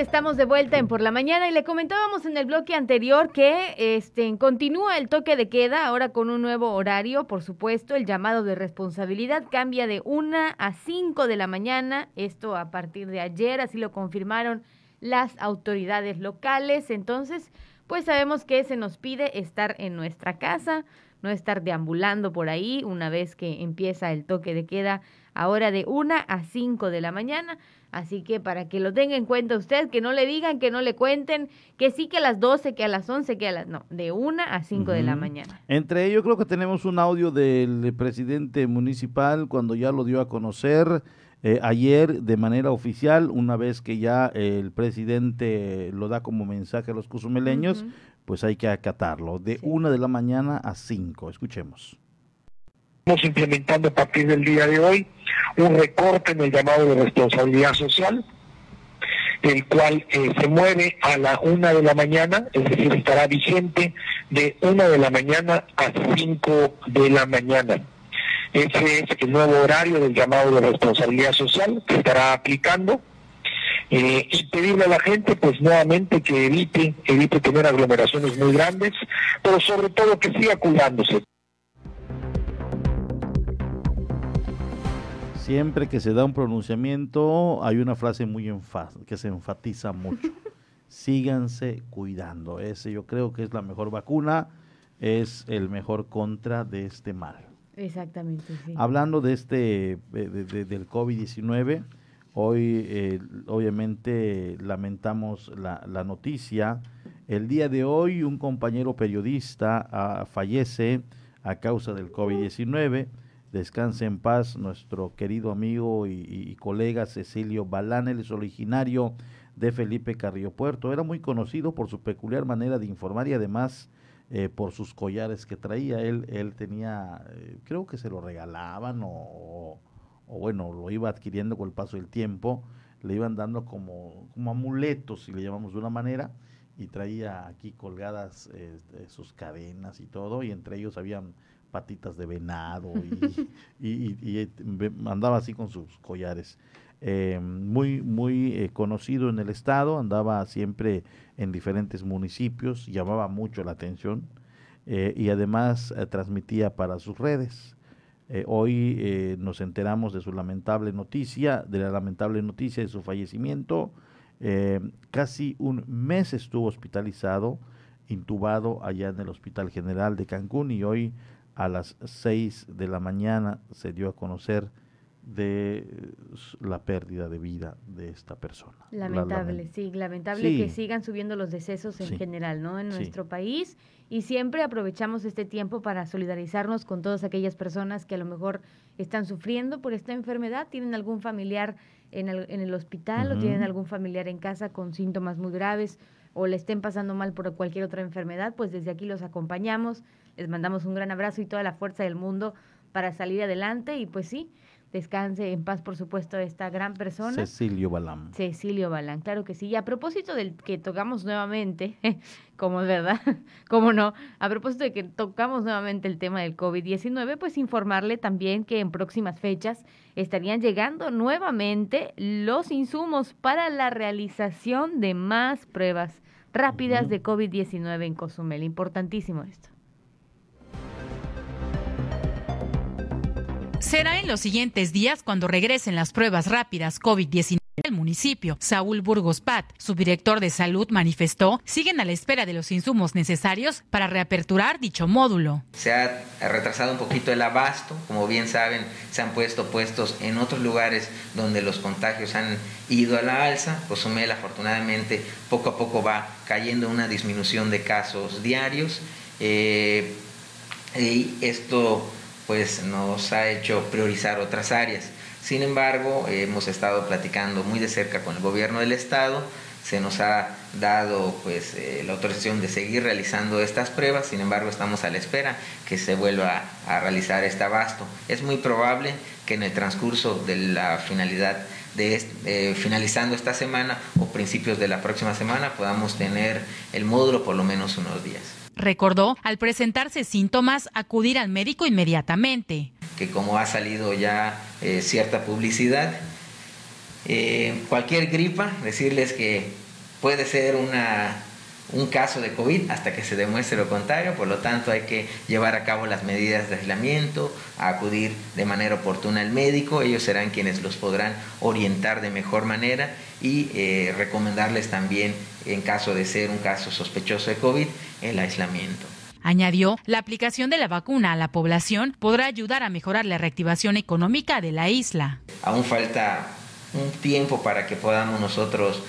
Estamos de vuelta en por la mañana y le comentábamos en el bloque anterior que este continúa el toque de queda ahora con un nuevo horario, por supuesto, el llamado de responsabilidad cambia de 1 a 5 de la mañana, esto a partir de ayer, así lo confirmaron las autoridades locales, entonces pues sabemos que se nos pide estar en nuestra casa, no estar deambulando por ahí una vez que empieza el toque de queda ahora de 1 a 5 de la mañana. Así que para que lo tenga en cuenta usted, que no le digan, que no le cuenten, que sí que a las 12, que a las 11, que a las... No, de 1 a 5 de la mañana. Entre ellos creo que tenemos un audio del presidente municipal cuando ya lo dio a conocer eh, ayer de manera oficial, una vez que ya el presidente lo da como mensaje a los cuzumeleños, pues hay que acatarlo, de 1 de la mañana a 5. Escuchemos. Estamos implementando a partir del día de hoy un recorte en el llamado de responsabilidad social, el cual eh, se mueve a la una de la mañana, es decir, estará vigente de una de la mañana a cinco de la mañana. Ese es el nuevo horario del llamado de responsabilidad social que estará aplicando. Eh, y pedirle a la gente, pues nuevamente, que evite, evite tener aglomeraciones muy grandes, pero sobre todo que siga cuidándose. Siempre que se da un pronunciamiento hay una frase muy que se enfatiza mucho. *laughs* Síganse cuidando. Ese yo creo que es la mejor vacuna, es el mejor contra de este mal. Exactamente, sí. Hablando de este de, del COVID-19, hoy eh, obviamente lamentamos la, la, noticia. El día de hoy un compañero periodista ah, fallece a causa del COVID-19 Descanse en paz nuestro querido amigo y, colega Cecilio Balán, él es originario de Felipe Carrillo Puerto. Era muy conocido por su peculiar manera de informar y además eh, por sus collares que traía. Él, él tenía, eh, creo que se lo regalaban o, bueno, lo iba adquiriendo con el paso del tiempo. Le iban dando como, como amuletos, si le llamamos de una manera, y traía aquí colgadas eh, sus cadenas y todo, y entre ellos habían patitas de venado y, *laughs* andaba así con sus collares. Eh, muy, muy eh, conocido en el estado, andaba siempre en diferentes municipios, llamaba mucho la atención eh, y además transmitía para sus redes. hoy nos enteramos de su lamentable noticia, de la lamentable noticia de su fallecimiento. casi un mes estuvo hospitalizado, intubado allá en el Hospital General de Cancún y hoy a las 6 de la mañana se dio a conocer de la pérdida de vida de esta persona. Lamentable, sí, lamentable que sigan subiendo los decesos en general, ¿no? En nuestro país. Y siempre aprovechamos este tiempo para solidarizarnos con todas aquellas personas que a lo mejor están sufriendo por esta enfermedad, tienen algún familiar en el, en el hospital o tienen algún familiar en casa con síntomas muy graves o le estén pasando mal por cualquier otra enfermedad, pues desde aquí los acompañamos, les mandamos un gran abrazo y toda la fuerza del mundo para salir adelante y pues sí, descanse en paz, por supuesto, esta gran persona. Cecilio Balán. Cecilio Balán, claro que sí. Y a propósito del que tocamos nuevamente, *laughs* como es verdad, *laughs* como no, a propósito de que tocamos nuevamente el tema del COVID-19, pues informarle también que en próximas fechas estarían llegando nuevamente los insumos para la realización de más pruebas rápidas de COVID-19 en Cozumel. Importantísimo esto. Será en los siguientes días cuando regresen las pruebas rápidas COVID-19 el municipio. Saúl Burgos Pat, subdirector de salud, manifestó, siguen a la espera de los insumos necesarios para reaperturar dicho módulo. Se ha retrasado un poquito el abasto, como bien saben, se han puesto puestos en otros lugares donde los contagios han ido a la alza. Cozumel afortunadamente poco a poco va cayendo una disminución de casos diarios. Eh, y esto pues nos ha hecho priorizar otras áreas. Sin embargo, hemos estado platicando muy de cerca con el gobierno del estado, se nos ha dado pues eh, la autorización de seguir realizando estas pruebas, sin embargo estamos a la espera que se vuelva a, realizar este abasto. Es muy probable que en el transcurso de la finalidad de eh, finalizando esta semana o principios de la próxima semana podamos tener el módulo por lo menos unos días. Recordó, al presentarse síntomas, acudir al médico inmediatamente. Que como ha salido ya eh, cierta publicidad, eh, cualquier gripa, decirles que puede ser una, un caso de COVID hasta que se demuestre lo contrario, por lo tanto hay que llevar a cabo las medidas de aislamiento, acudir de manera oportuna al médico, ellos serán quienes los podrán orientar de mejor manera y eh, recomendarles también, en caso de ser un caso sospechoso de COVID, el aislamiento. Añadió, la aplicación de la vacuna a la población podrá ayudar a mejorar la reactivación económica de la isla. Aún falta un tiempo para que podamos nosotros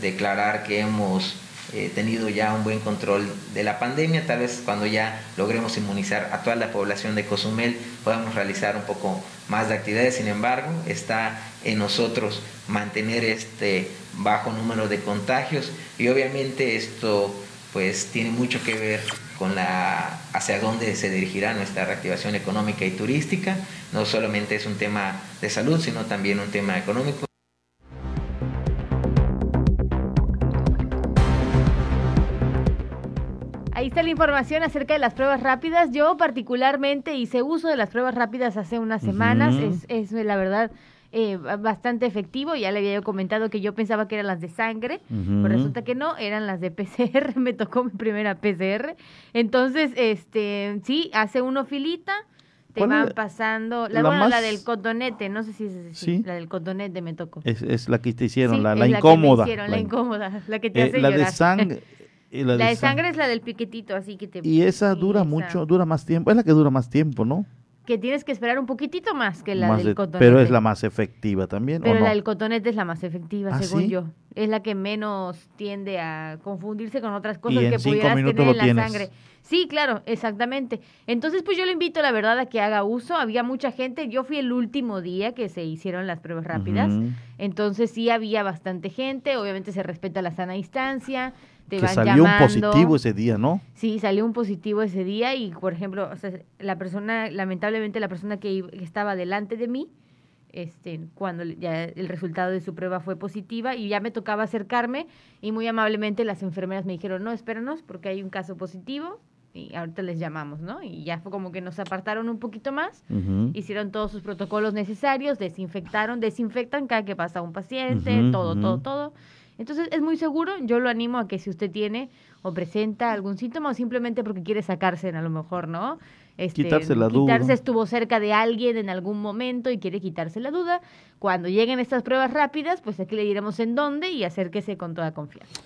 declarar que hemos eh, tenido ya un buen control de la pandemia. Tal vez cuando ya logremos inmunizar a toda la población de Cozumel podamos realizar un poco más de actividades. Sin embargo, está en nosotros mantener este bajo número de contagios y obviamente esto pues tiene mucho que ver con la hacia dónde se dirigirá nuestra reactivación económica y turística. No solamente es un tema de salud, sino también un tema económico. Ahí está la información acerca de las pruebas rápidas. Yo particularmente hice uso de las pruebas rápidas hace unas semanas. es, es, la verdad eh, bastante efectivo. Ya le había yo comentado que yo pensaba que eran las de sangre, pero resulta que no, eran las de *laughs* PCR. Me tocó mi primera PCR. Entonces, este, sí, hace uno filita. Te van pasando. La, bueno, la del cotonete, no sé si es la del cotonete me tocó. Es, la que te hicieron, la, la incómoda. la, incómoda, la que te hace la llorar. de sangre. *laughs* la, de, sangre, es la del piquetito, así que te... Y esa dura mucho, dura más tiempo, es la que dura más tiempo, ¿no? que tienes que esperar un poquitito más que la del cotonete. Pero es la más efectiva también. Pero ¿o no? la del cotonete es la más efectiva, ¿Ah, según sí? yo. Es la que menos tiende a confundirse con otras cosas que pudieras tener en la tienes. sangre. Sí, claro, exactamente. Entonces, pues yo le invito, la verdad, a que haga uso. Había mucha gente. Yo fui el último día que se hicieron las pruebas rápidas. Entonces, sí había bastante gente. Obviamente se respeta la sana distancia. Te que van salió llamando. un positivo ese día, ¿no? Sí, salió un positivo ese día y, por ejemplo, o sea, la persona, lamentablemente la persona que, estaba delante de mí, este, cuando ya el resultado de su prueba fue positiva y ya me tocaba acercarme y muy amablemente las enfermeras me dijeron, no, espéranos porque hay un caso positivo y ahorita les llamamos, ¿no? Y ya fue como que nos apartaron un poquito más, hicieron todos sus protocolos necesarios, desinfectaron, desinfectan cada que pasa un paciente, todo, todo, todo. Entonces es muy seguro, yo lo animo a que si usted tiene o presenta algún síntoma o simplemente porque quiere sacarse a lo mejor, ¿no? Este, Quitarse la duda. Quitarse estuvo cerca de alguien en algún momento y quiere quitarse la duda. Cuando lleguen estas pruebas rápidas, pues aquí le diremos en dónde y acérquese con toda confianza.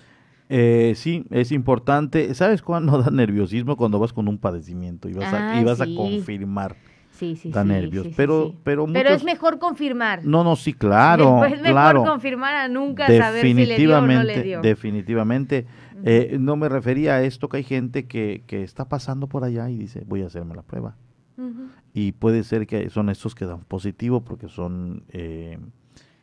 Eh, sí, es importante. ¿Sabes cuándo *laughs* da nerviosismo? Cuando vas con un padecimiento y vas, a, Ah, y vas sí. a confirmar. Sí, sí, da sí, nervios. sí, sí, pero, sí. pero Pero es muchos- mejor confirmar. No, no, sí, claro, es mejor claro. confirmar a nunca saber si le dio o no le dio. Definitivamente. Eh, no me refería a esto que hay gente que, que está pasando por allá y dice, voy a hacerme la prueba. Y puede ser que son estos que dan positivo porque son... eh,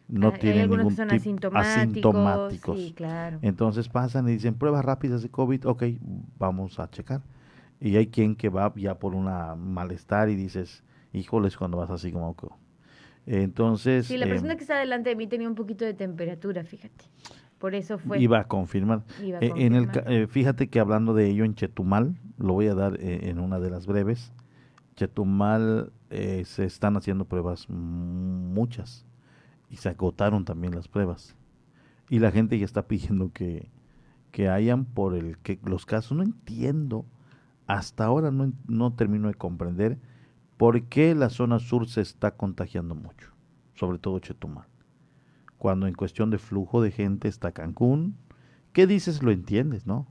no Ah, tienen algunos ningún que son tipo asintomáticos, asintomáticos. sí, claro. Entonces pasan y dicen pruebas rápidas de COVID, ok, vamos a checar. Y hay quien que va ya por una malestar y dices, híjoles, cuando vas así como que... Entonces... Sí, la eh, persona que está delante de mí tenía un poquito de temperatura, fíjate. Por eso fue. Iba a confirmar. Iba a Eh, en el, eh, fíjate que hablando de ello en Chetumal, lo voy a dar eh, en una de las breves. Chetumal eh, se están haciendo pruebas muchas y se agotaron también las pruebas. Y la gente ya está pidiendo que, que hayan por el que los casos. No entiendo, hasta ahora no, no termino de comprender por qué la zona sur se está contagiando mucho, sobre todo Chetumal. Cuando en cuestión de flujo de gente está Cancún, ¿qué dices? Lo entiendes, ¿no?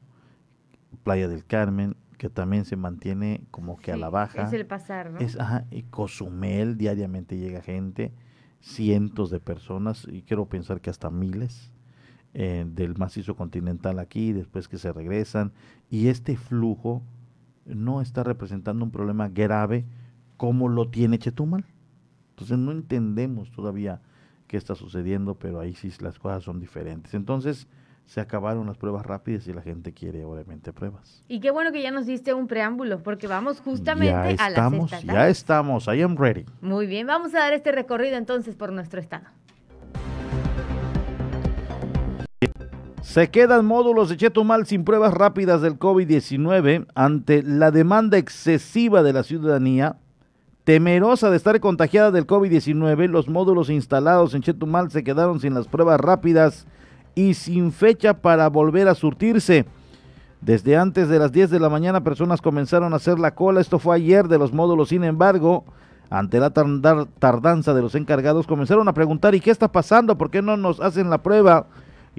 Playa del Carmen, que también se mantiene como que a la baja. Es el pasar, ¿no? Es, ajá, y Cozumel diariamente llega gente, cientos de personas, y quiero pensar que hasta miles eh, del macizo continental aquí, después que se regresan, y este flujo no está representando un problema grave como lo tiene Chetumal. Entonces no entendemos todavía qué está sucediendo, pero ahí sí las cosas son diferentes. Entonces, se acabaron las pruebas rápidas y la gente quiere obviamente pruebas. Y qué bueno que ya nos diste un preámbulo, porque vamos justamente a las estatales. Ya estamos, I am ready. Muy bien, vamos a dar este recorrido entonces por nuestro estado. Se quedan módulos de Chetumal sin pruebas rápidas del COVID-19 ante la demanda excesiva de la ciudadanía. Temerosa de estar contagiada del COVID-19, los módulos instalados en Chetumal se quedaron sin las pruebas rápidas y sin fecha para volver a surtirse. Desde antes de las 10 de la mañana personas comenzaron a hacer la cola, esto fue ayer de los módulos, sin embargo, ante la tardanza de los encargados comenzaron a preguntar ¿y qué está pasando? ¿Por qué no nos hacen la prueba?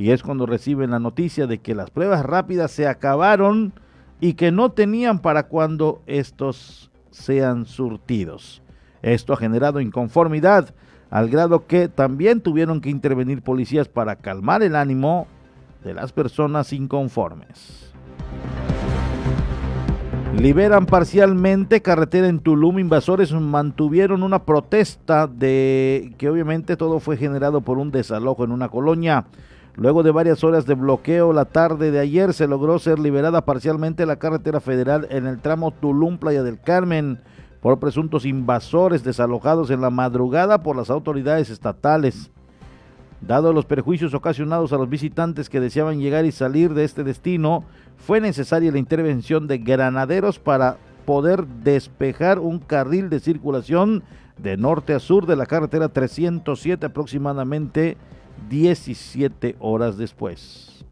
Y es cuando reciben la noticia de que las pruebas rápidas se acabaron y que no tenían para cuando estos sean surtidos. Esto ha generado inconformidad al grado que también tuvieron que intervenir policías para calmar el ánimo de las personas inconformes. Liberan parcialmente carretera en Tulum. Invasores mantuvieron una protesta de que obviamente todo fue generado por un desalojo en una colonia. Luego de varias horas de bloqueo, la tarde de ayer se logró ser liberada parcialmente la carretera federal en el tramo Tulum Playa del Carmen por presuntos invasores desalojados en la madrugada por las autoridades estatales. Dado los perjuicios ocasionados a los visitantes que deseaban llegar y salir de este destino, fue necesaria la intervención de granaderos para poder despejar un carril de circulación de norte a sur de la carretera 307 aproximadamente 17 horas después.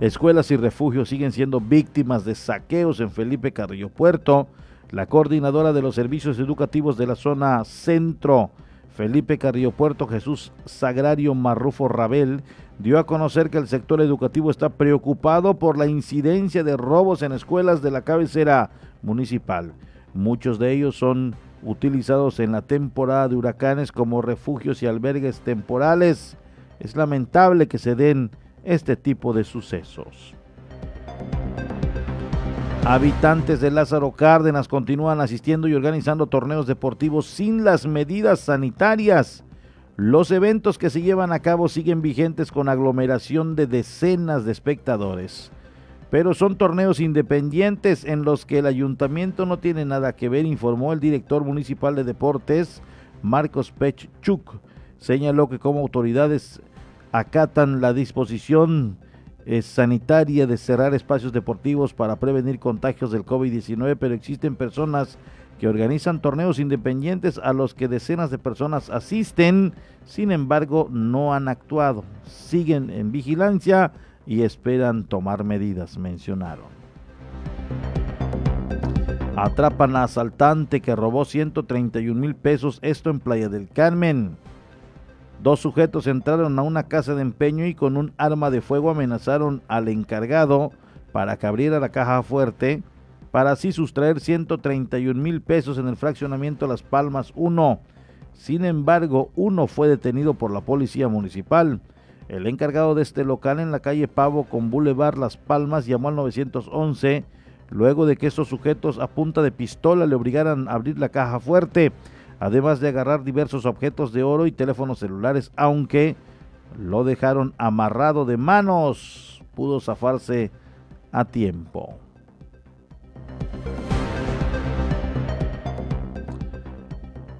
Escuelas y refugios siguen siendo víctimas de saqueos en Felipe Carrillo Puerto. La coordinadora de los servicios educativos de la zona centro, Felipe Carrillo Puerto, Jesús Sagrario Marrufo Rabel, dio a conocer que el sector educativo está preocupado por la incidencia de robos en escuelas de la cabecera municipal. Muchos de ellos son utilizados en la temporada de huracanes como refugios y albergues temporales. Es lamentable que se den este tipo de sucesos. Habitantes de Lázaro Cárdenas continúan asistiendo y organizando torneos deportivos sin las medidas sanitarias. Los eventos que se llevan a cabo siguen vigentes con aglomeración de decenas de espectadores. Pero son torneos independientes en los que el ayuntamiento no tiene nada que ver, informó el director municipal de deportes, Marcos Pechchuk. Señaló que como autoridades acatan la disposición eh, sanitaria de cerrar espacios deportivos para prevenir contagios del COVID-19, pero existen personas que organizan torneos independientes a los que decenas de personas asisten, sin embargo no han actuado, siguen en vigilancia y esperan tomar medidas, mencionaron. Atrapan a asaltante que robó 131 mil pesos, esto en Playa del Carmen. Dos sujetos entraron a una casa de empeño y con un arma de fuego amenazaron al encargado para que abriera la caja fuerte para así sustraer 131 mil pesos en el fraccionamiento Las Palmas 1. Sin embargo, uno fue detenido por la policía municipal. El encargado de este local en la calle Pavo con Boulevard Las Palmas llamó al 911 luego de que estos sujetos a punta de pistola le obligaran a abrir la caja fuerte además de agarrar diversos objetos de oro y teléfonos celulares, aunque lo dejaron amarrado de manos, pudo zafarse a tiempo.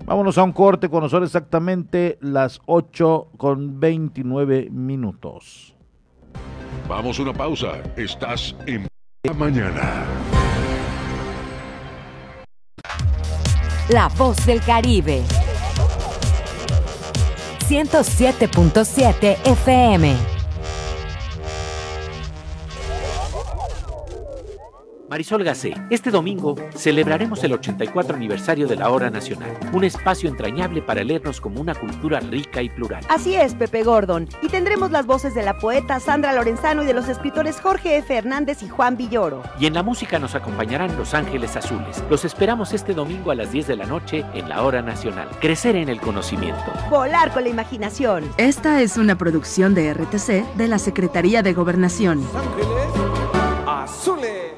Vámonos a un corte con nosotros exactamente las 8 con 29 minutos. Vamos a una pausa. Estás en la mañana. La voz del Caribe. 107.7 FM. Marisol Gacé, este domingo celebraremos el 84 aniversario de la Hora Nacional, un espacio entrañable para leernos como una cultura rica y plural. Así es, Pepe Gordon, y tendremos las voces de la poeta Sandra Lorenzano y de los escritores Jorge F. Hernández y Juan Villoro. Y en la música nos acompañarán Los Ángeles Azules. Los esperamos este domingo a las 10 de la noche en la Hora Nacional. Crecer en el conocimiento. Volar con la imaginación. Esta es una producción de RTC de la Secretaría de Gobernación. Azules.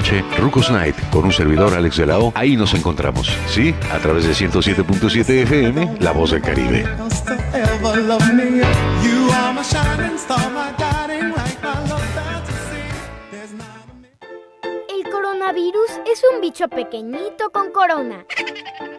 Rucos Night, con un servidor Alex de la O. Ahí nos encontramos, ¿sí? A través de 107.7 FM, La Voz del Caribe. El coronavirus es un bicho pequeñito con corona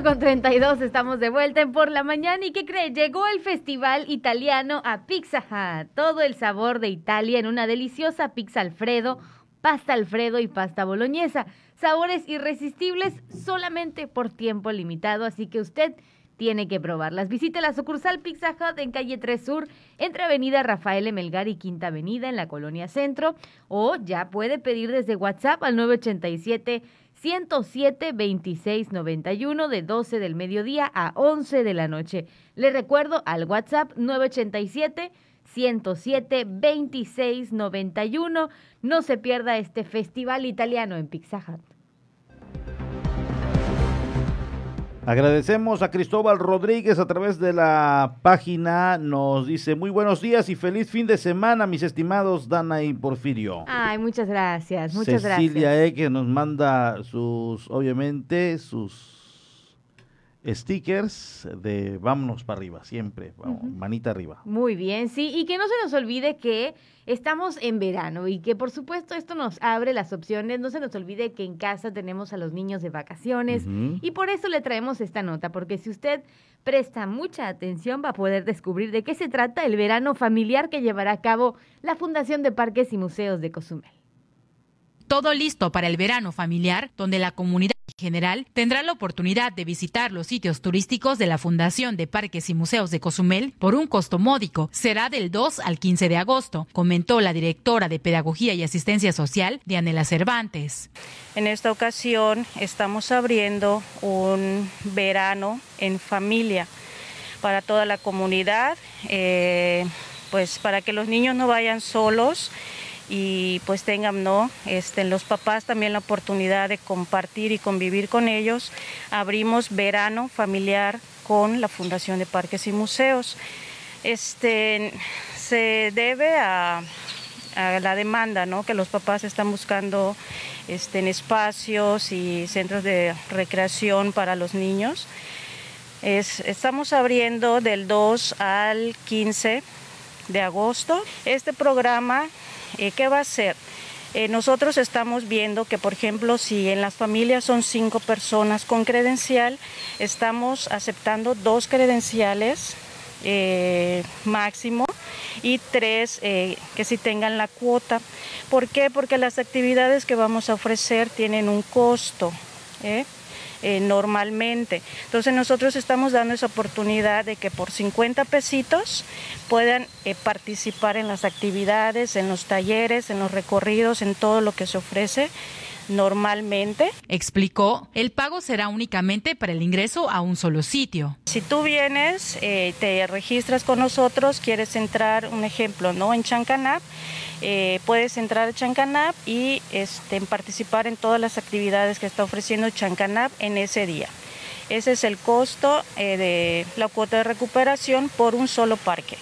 Con 32 estamos de vuelta en por la mañana y ¿qué cree? Llegó el festival italiano a Pizza Hut. Todo el sabor de Italia en una deliciosa pizza Alfredo, pasta Alfredo y pasta boloñesa. Sabores irresistibles solamente por tiempo limitado, así que usted tiene que probarlas. Visite la sucursal Pizza Hut en calle 3 Sur, entre Avenida Rafael Melgar y Quinta Avenida en la Colonia Centro, o ya puede pedir desde WhatsApp al 987 107 26 91 de 12 del mediodía a 11 de la noche. Le recuerdo al WhatsApp 987 107 26 91. No se pierda este festival italiano en Pizza Hut. Agradecemos a Cristóbal Rodríguez a través de la página. Nos dice muy buenos días y feliz fin de semana, mis estimados Dana y Porfirio. Ay, muchas gracias, muchas gracias. Cecilia E, que nos manda sus, obviamente, sus stickers de vámonos para arriba, siempre, manita arriba. Muy bien, sí, y que no se nos olvide que estamos en verano y que por supuesto esto nos abre las opciones, no se nos olvide que en casa tenemos a los niños de vacaciones y por eso le traemos esta nota, porque si usted presta mucha atención va a poder descubrir de qué se trata el verano familiar que llevará a cabo la Fundación de Parques y Museos de Cozumel. Todo listo para el verano familiar, donde la comunidad general tendrá la oportunidad de visitar los sitios turísticos de la Fundación de Parques y Museos de Cozumel por un costo módico. Será del 2 al 15 de agosto, comentó la directora de Pedagogía y Asistencia Social, Dianela Cervantes. En esta ocasión estamos abriendo un verano en familia para toda la comunidad, eh, pues para que los niños no vayan solos y pues tengan no este, los papás también la oportunidad de compartir y convivir con ellos abrimos verano familiar con la fundación de parques y museos este se debe a, la demanda ¿no? que los papás están buscando este, en espacios y centros de recreación para los niños es, estamos abriendo del 2 al 15 de agosto. Este programa eh, ¿Qué va a hacer? Eh, nosotros estamos viendo que, por ejemplo, si en las familias son cinco personas con credencial, estamos aceptando dos credenciales eh, máximo y tres que si tengan la cuota. ¿Por qué? Porque las actividades que vamos a ofrecer tienen un costo. Eh, normalmente. Entonces nosotros estamos dando esa oportunidad de que por 50 pesitos puedan eh, participar en las actividades, en los talleres, en los recorridos, en todo lo que se ofrece normalmente. Explicó, el pago será únicamente para el ingreso a un solo sitio. Si tú vienes, eh, te registras con nosotros, quieres entrar, un ejemplo, ¿no? En Chancanap, eh, puedes entrar a Chancanap y este, participar en todas las actividades que está ofreciendo Chancanap en ese día. Ese es el costo eh, de la cuota de recuperación por un solo parque.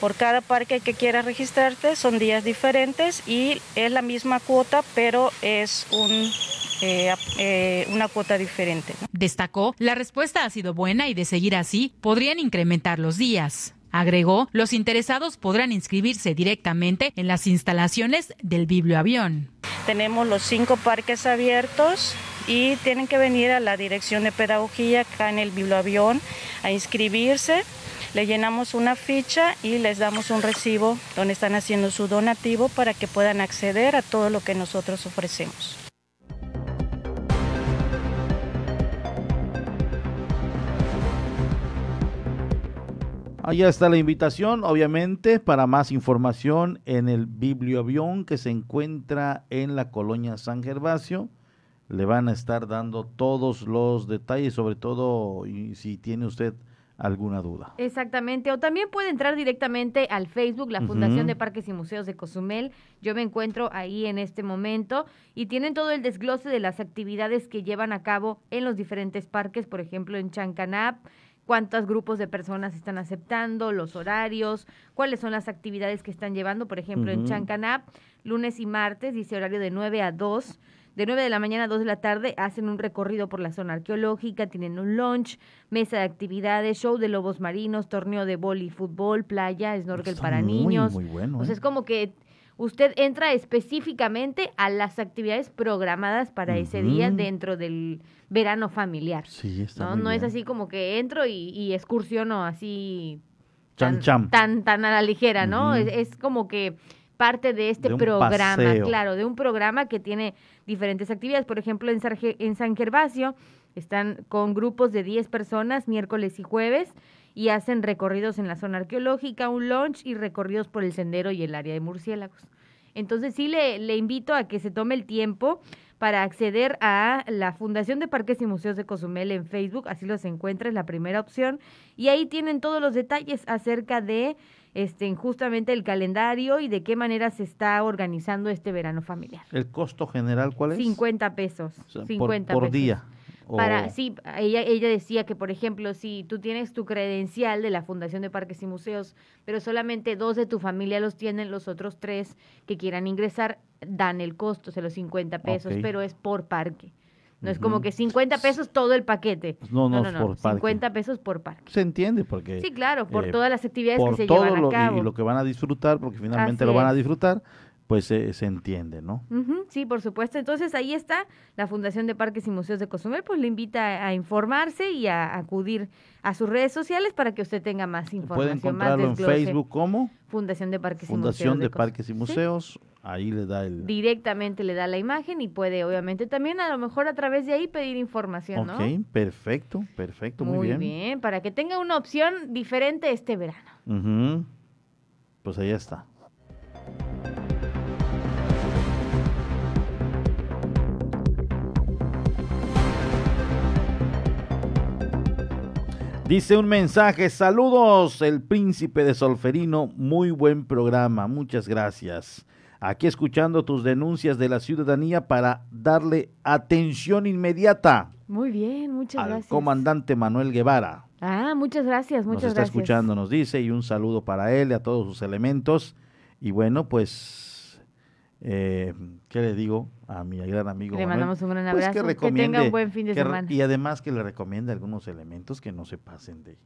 Por cada parque que quieras registrarte son días diferentes y es la misma cuota, pero es un eh, una cuota diferente. Destacó, la respuesta ha sido buena y de seguir así, podrían incrementar los días. Agregó, los interesados podrán inscribirse directamente en las instalaciones del biblioavión. Tenemos los cinco parques abiertos y tienen que venir a la dirección de pedagogía acá en el biblioavión a inscribirse le llenamos una ficha y les damos un recibo donde están haciendo su donativo para que puedan acceder a todo lo que nosotros ofrecemos. Allá está la invitación, obviamente, para más información en el biblioavión que se encuentra en la colonia San Gervasio. Le van a estar dando todos los detalles, sobre todo y si tiene usted alguna duda. Exactamente, o también puede entrar directamente al Facebook, la Fundación de Parques y Museos de Cozumel. Yo me encuentro ahí en este momento y tienen todo el desglose de las actividades que llevan a cabo en los diferentes parques, por ejemplo en Chancanap, cuántos grupos de personas están aceptando, los horarios, cuáles son las actividades que están llevando, por ejemplo en Chancanap, lunes y martes, dice horario de 9 a 2 de 9 de la mañana a 2 de la tarde hacen un recorrido por la zona arqueológica, tienen un lunch, mesa de actividades, show de lobos marinos, torneo de boli, fútbol, playa, snorkel para niños. Muy bueno. O sea, ¿eh? es como que usted entra específicamente a las actividades programadas para ese día dentro del verano familiar. Sí, está ¿no? no es así como que entro y, excursiono así tan, tan, tan a la ligera, ¿no? es, como que parte de este programa, claro, de un programa que tiene diferentes actividades. Por ejemplo, en, en San Gervasio están con grupos de 10 personas miércoles y jueves y hacen recorridos en la zona arqueológica, un lunch y recorridos por el sendero y el área de murciélagos. Entonces sí le, le invito a que se tome el tiempo para acceder a la Fundación de Parques y Museos de Cozumel en Facebook, así los encuentra, es la primera opción, y ahí tienen todos los detalles acerca de este, justamente el calendario y de qué manera se está organizando este verano familiar. ¿El costo general cuál es? 50 pesos. 50 por, día. Para, sí, ella, ella decía que, por ejemplo, si tú tienes tu credencial de la Fundación de Parques y Museos, pero solamente dos de tu familia los tienen, los otros tres que quieran ingresar dan el costo, o sea, los 50 pesos, pero es por parque. No es como que 50 pesos todo el paquete. Pues no, no, no, no, 50 pesos por parque. Se entiende porque... Sí, claro, por eh, todas las actividades que se llevan a cabo. Y, lo que van a disfrutar, porque finalmente lo van a disfrutar, pues se entiende, ¿no? sí, por supuesto. Entonces ahí está la Fundación de Parques y Museos de Cozumel, pues le invita a, informarse y a acudir a sus redes sociales para que usted tenga más información. Puede encontrarlo en Facebook como Fundación de Parques y Museos. Fundación de, Parques y Museos Ahí le da el... Directamente le da la imagen y puede obviamente también a lo mejor a través de ahí pedir información, ¿no? Ok, perfecto, perfecto, muy, Muy bien. bien, para que tenga una opción diferente este verano. Pues ahí está. Dice un mensaje, saludos, el príncipe de Solferino, muy buen programa, muchas gracias. Aquí escuchando tus denuncias de la ciudadanía para darle atención inmediata Muy bien, muchas al gracias. comandante Manuel Guevara. Ah, muchas gracias, Nos muchas está gracias. escuchando, nos dice, y un saludo para él y a todos sus elementos. Y bueno, pues, eh, ¿qué le digo a mi gran amigo? Le Manuel? mandamos un gran Pues abrazo, que tenga un buen fin de que semana. Y además que le recomiende algunos elementos que no se pasen de...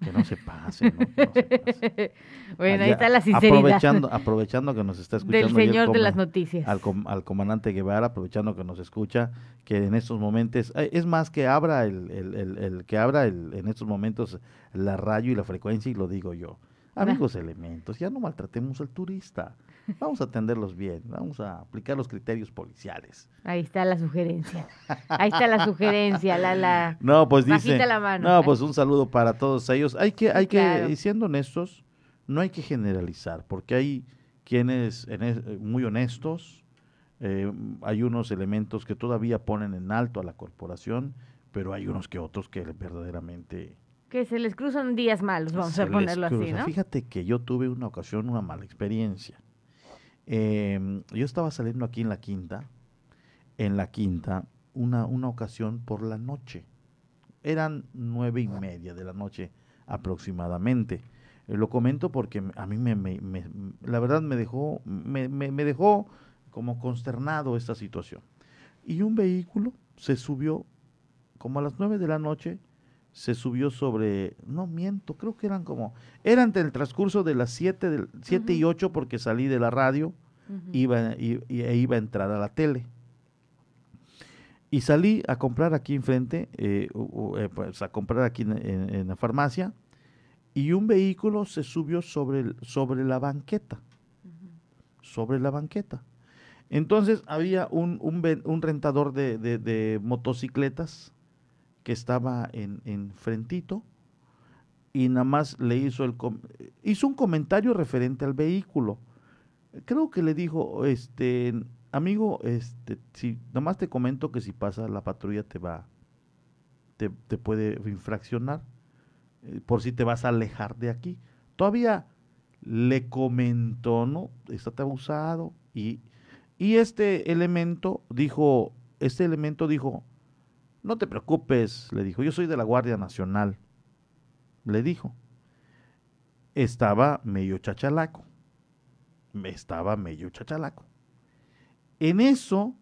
Que no se pasen, ¿no? Que no se pasen. *laughs* Bueno, ahí Allá, está la sinceridad. Aprovechando, *laughs* aprovechando que nos está escuchando. Del ahí el señor de las noticias. Al, com- al comandante Guevara, aprovechando que nos escucha, que en estos momentos, eh, es más que abra el, el- el- el- que abra el- en estos momentos la radio y la frecuencia, y lo digo yo. Amigos elementos, ya no maltratemos al turista. Vamos a atenderlos bien, vamos a aplicar los criterios policiales. Ahí está la sugerencia. Ahí está la sugerencia, la, la... *laughs* No, pues dice. Bajita la mano. No, pues un saludo para todos ellos. Hay que, hay que, y siendo honestos, no hay que generalizar, porque hay quienes en es- eh, muy honestos, eh, hay unos elementos que todavía ponen en alto a la corporación, pero hay unos que otros que verdaderamente Que se les cruzan días malos, vamos a ponerlo así. Fíjate que yo tuve una ocasión, una mala experiencia. Eh, yo estaba saliendo aquí en la quinta, en la quinta, una, una ocasión por la noche. Eran nueve y media de la noche aproximadamente. Lo comento porque a mí me, me- la verdad me dejó, me- me dejó como consternado esta situación. Y un vehículo se subió como a las nueve de la noche, se subió sobre, no miento, creo que eran como, eran del transcurso de las 7 del, siete y 8 porque salí de la radio, iba, y, e iba a entrar a la tele. Y salí a comprar aquí enfrente, eh, eh, pues a comprar aquí en, en- en la farmacia, y un vehículo se subió sobre, el- sobre la banqueta, sobre la banqueta. Entonces había un, un, rentador de, de- de motocicletas que estaba en, en frentito y nada más le hizo el hizo un comentario referente al vehículo. Creo que le dijo, este, amigo, este, si nada más te comento que si pasa la patrulla te va, te, te puede infraccionar, eh, por si te vas a alejar de aquí. Todavía le comentó, ¿no? Estate abusado y y este elemento dijo, este elemento dijo, no te preocupes, le dijo, yo soy de la Guardia Nacional, le dijo. Estaba medio chachalaco, estaba medio chachalaco. En eso,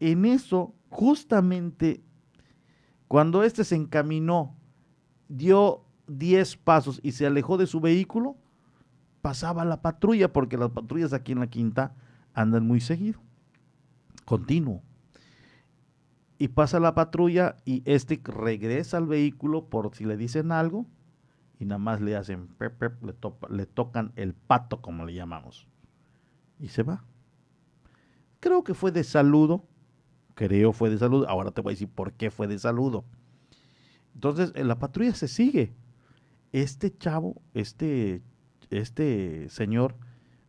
en eso, justamente, cuando este se encaminó, dio 10 pasos y se alejó de su vehículo, pasaba la patrulla, porque las patrullas aquí en la quinta andan muy seguido, continuo. Y pasa la patrulla y este regresa al vehículo por si le dicen algo y nada más le hacen le, topa- le tocan el pato, como le llamamos. Y se va. Creo que fue de saludo. Creo fue de saludo. Ahora te voy a decir por qué fue de saludo. Entonces, en la patrulla se sigue. Este chavo, este, este señor,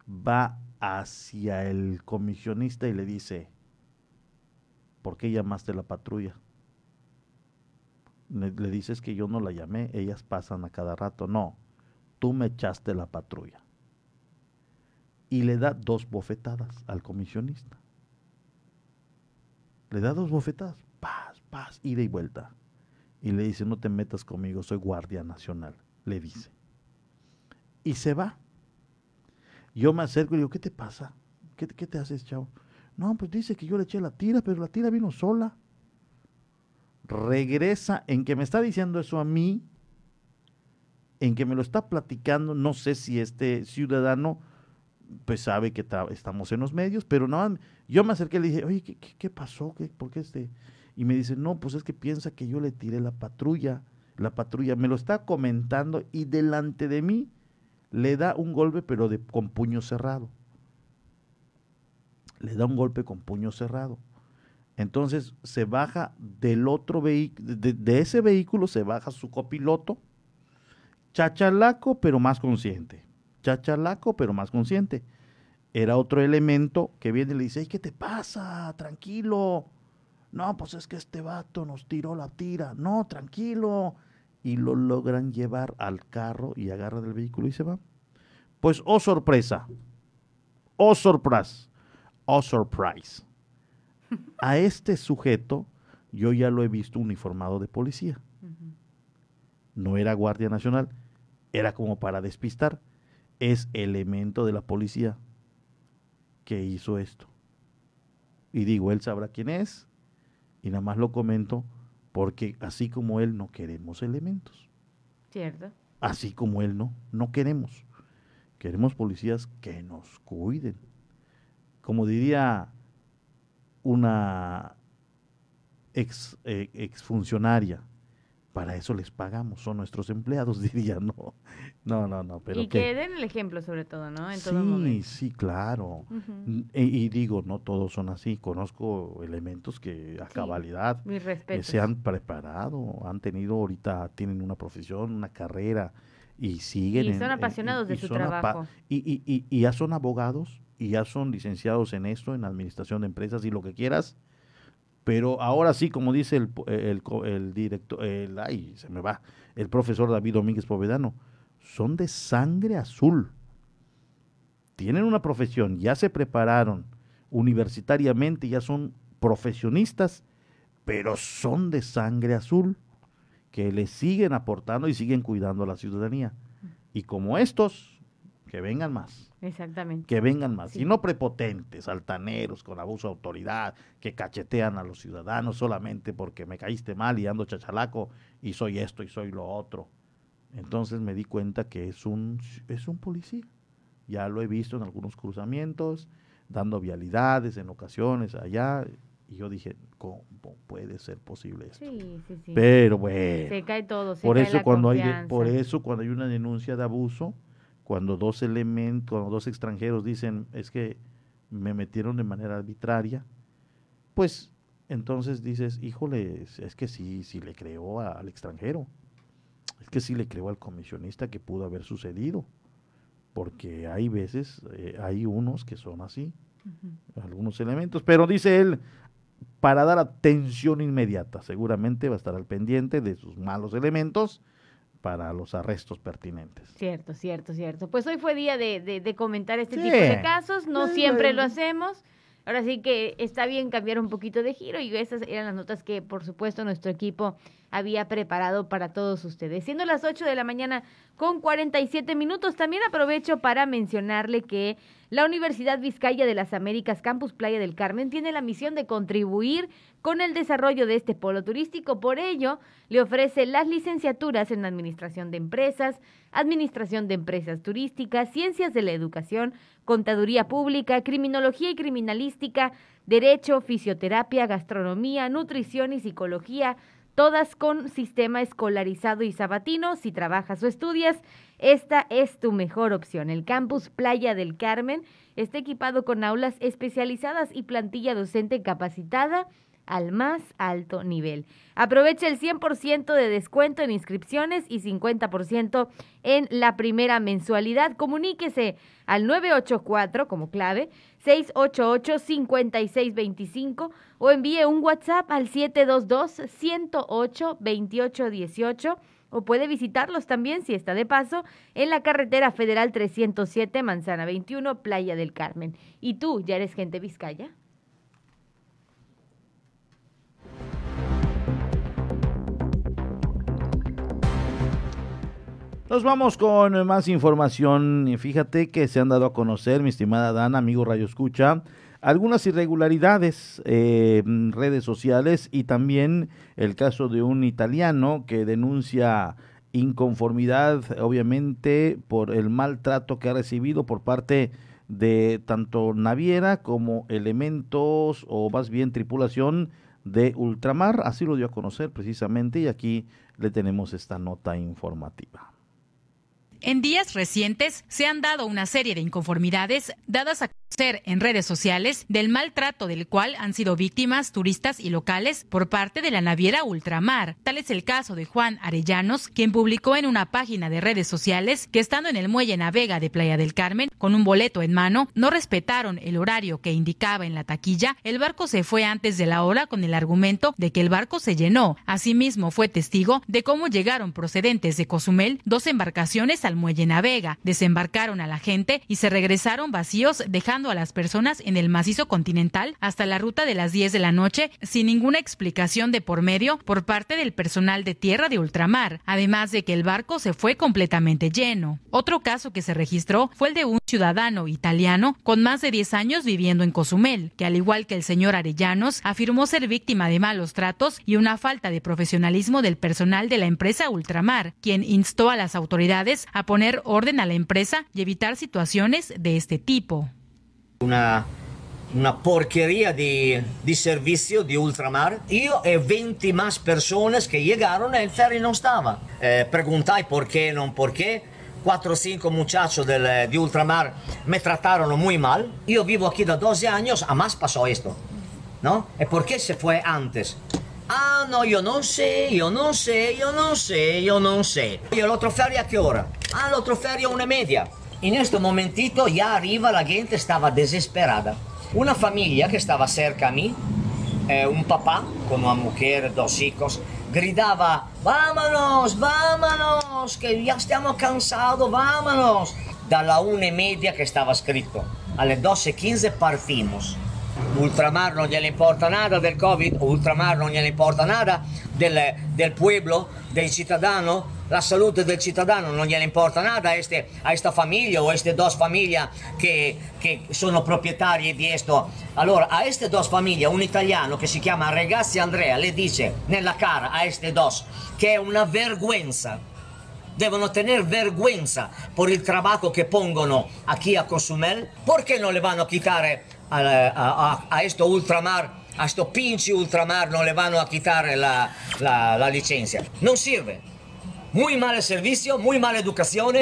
va hacia el comisionista y le dice, ¿por qué llamaste la patrulla? Le, le dices que yo no la llamé, ellas pasan a cada rato. No, tú me echaste la patrulla. Y le da dos bofetadas al comisionista. Le da dos bofetadas, paz, paz, ida y vuelta. Y le dice, no te metas conmigo, soy guardia nacional, le dice. Y se va. Yo me acerco y le digo, ¿qué te pasa? ¿Qué, qué te haces, chavo? No, pues dice que yo le eché la tira, pero la tira vino sola. Regresa en que me está diciendo eso a mí, en que me lo está platicando, no sé si este ciudadano pues sabe que ta- estamos en los medios, pero nada, más, yo me acerqué y le dije, oye, ¿qué, qué- qué pasó? ¿Qué, ¿Por qué este? Y me dice, no, pues es que piensa que yo le tiré la patrulla, la patrulla, me lo está comentando y delante de mí le da un golpe, pero de, con puño cerrado. Le da un golpe con puño cerrado. Entonces se baja del otro vehículo, de, ese vehículo se baja su copiloto, chachalaco pero más consciente, chachalaco pero más consciente. Era otro elemento que viene y le dice, ¿qué te pasa? Tranquilo. No, pues es que este vato nos tiró la tira. No, tranquilo. Y lo logran llevar al carro y agarra del vehículo y se va. Pues, oh sorpresa, oh sorpresa, oh surprise. A este sujeto yo ya lo he visto uniformado de policía. No era Guardia Nacional, era como para despistar. Es elemento de la policía que hizo esto. Y digo, él sabrá quién es, y nada más lo comento porque así como él no queremos elementos. Cierto. Así como él no, no queremos. Queremos policías que nos cuiden. Como diría una ex, eh, exfuncionaria, para eso les pagamos, son nuestros empleados, *laughs* diría, no, no, no, no. Pero y que, den el ejemplo sobre todo, ¿no? En sí, todo momento. sí, claro. Uh -huh. y, y, digo, no todos son así, conozco elementos que a sí, cabalidad que se han preparado, han tenido ahorita, tienen una profesión, una carrera y siguen. Y son en, apasionados en, de su trabajo. Y, y, y ya son abogados y ya son licenciados en esto, en administración de empresas y lo que quieras pero ahora sí, como dice el, el, el director, el, ay, se me va, el profesor David Domínguez Povedano, son de sangre azul. Tienen una profesión, ya se prepararon universitariamente, ya son profesionistas, pero son de sangre azul, que le siguen aportando y siguen cuidando a la ciudadanía. Y como estos, que vengan más. Exactamente. Que vengan más. Sí. Y no prepotentes, altaneros, con abuso de autoridad, que cachetean a los ciudadanos solamente porque me caíste mal y ando chachalaco y soy esto y soy lo otro. Entonces me di cuenta que es un, es un policía. Ya lo he visto en algunos cruzamientos, dando vialidades en ocasiones allá. Y yo dije, ¿cómo puede ser posible esto? Sí, sí, sí. Pero bueno. Se cae todo. Se por, cae eso la cuando confianza. hay, por eso cuando hay una denuncia de abuso, cuando dos elementos, cuando dos extranjeros dicen es que me metieron de manera arbitraria, pues entonces dices, híjole, es que sí, sí le creo al extranjero, es que sí le creo al comisionista que pudo haber sucedido, porque hay veces, eh, hay unos que son así, uh -huh. algunos elementos, pero dice él, para dar atención inmediata, seguramente va a estar al pendiente de sus malos elementos, para los arrestos pertinentes. Cierto, cierto, cierto. Pues hoy fue día de, de, de comentar este sí. tipo de casos, no sí, siempre lo hacemos. Ahora sí que está bien cambiar un poquito de giro y esas eran las notas que, por supuesto, nuestro equipo había preparado para todos ustedes. Siendo las 8 de la mañana con 47 minutos, también aprovecho para mencionarle que la Universidad Vizcaya de las Américas Campus Playa del Carmen tiene la misión de contribuir con el desarrollo de este polo turístico. Por ello, le ofrece las licenciaturas en Administración de Empresas, Administración de Empresas Turísticas, Ciencias de la Educación, Contaduría Pública, Criminología y Criminalística, Derecho, Fisioterapia, Gastronomía, Nutrición y Psicología, todas con sistema escolarizado y sabatino. Si trabajas o estudias, esta es tu mejor opción. El campus Playa del Carmen está equipado con aulas especializadas y plantilla docente capacitada al más alto nivel. Aprovecha el 100% de descuento en inscripciones y 50% en la primera mensualidad. Comuníquese al 984 como clave 688-5625 o envíe un WhatsApp al 722-108-2818 o puede visitarlos también si está de paso en la carretera federal 307 Manzana 21 Playa del Carmen. ¿Y tú ya eres gente Vizcaya? Nos vamos con más información. Fíjate que se han dado a conocer, mi estimada Dana, amigo Radio Escucha, algunas irregularidades eh, en redes sociales y también el caso de un italiano que denuncia inconformidad, obviamente, por el maltrato que ha recibido por parte de tanto naviera como elementos o más bien tripulación de ultramar. Así lo dio a conocer precisamente y aquí le tenemos esta nota informativa. En días recientes se han dado una serie de inconformidades dadas a conocer en redes sociales del maltrato del cual han sido víctimas turistas y locales por parte de la naviera Ultramar. Tal es el caso de Juan Arellanos, quien publicó en una página de redes sociales que estando en el muelle Navega de Playa del Carmen con un boleto en mano, no respetaron el horario que indicaba en la taquilla, el barco se fue antes de la hora con el argumento de que el barco se llenó. Asimismo, fue testigo de cómo llegaron procedentes de Cozumel dos embarcaciones al muelle Navega, desembarcaron a la gente y se regresaron vacíos dejando a las personas en el macizo continental hasta la ruta de las 10 de la noche sin ninguna explicación de por medio por parte del personal de tierra de ultramar, además de que el barco se fue completamente lleno. Otro caso que se registró fue el de un ciudadano italiano con más de 10 años viviendo en Cozumel, que al igual que el señor Arellanos, afirmó ser víctima de malos tratos y una falta de profesionalismo del personal de la empresa Ultramar, quien instó a las autoridades a poner orden a la empresa y evitar situaciones de este tipo. Una, una porquería de, de servicio de ultramar. Io e 20 más personas que llegaron e il ferry non stava. Eh, preguntai perché, non perché. 4 o 5 muchachos del, de ultramar me trataron muy mal. Yo vivo aquí de 12 años, jamás pasó esto. ¿No? ¿Y por qué se fue antes? Ah, no, yo no sé, yo no sé, yo no sé, yo no sé. ¿Y el otro ferry a qué hora? El otro ferry a una media. En este momentito ya arriba la gente estaba desesperada. Una familia que estaba cerca a mí, eh, un papá con una mujer, dos hijos, gridaba, vámonos, vámonos, que ya estamos cansados, vámonos. Dalla una y media que estaba escrito, alle 12.15 partimos. Ultramar non gliene importa nada del Covid, Ultramar non gliene importa nada del, del pueblo, del cittadino, la salute del cittadino non gliene importa nada a, este, a esta familia o a queste dos famiglie che, che sono proprietarie di questo. Allora, a queste dos famiglie, un italiano che si chiama Regazzi Andrea le dice nella cara a queste dos che è una vergüenza devono tener vergüenza por el trabajo que pongono a Cozumel. ¿Por qué no le van a quitar a, a, a esto ultramar, a esto pinche ultramar, no le van a quitar la, la, la licencia? No sirve. Muy mal servicio, muy mala educación.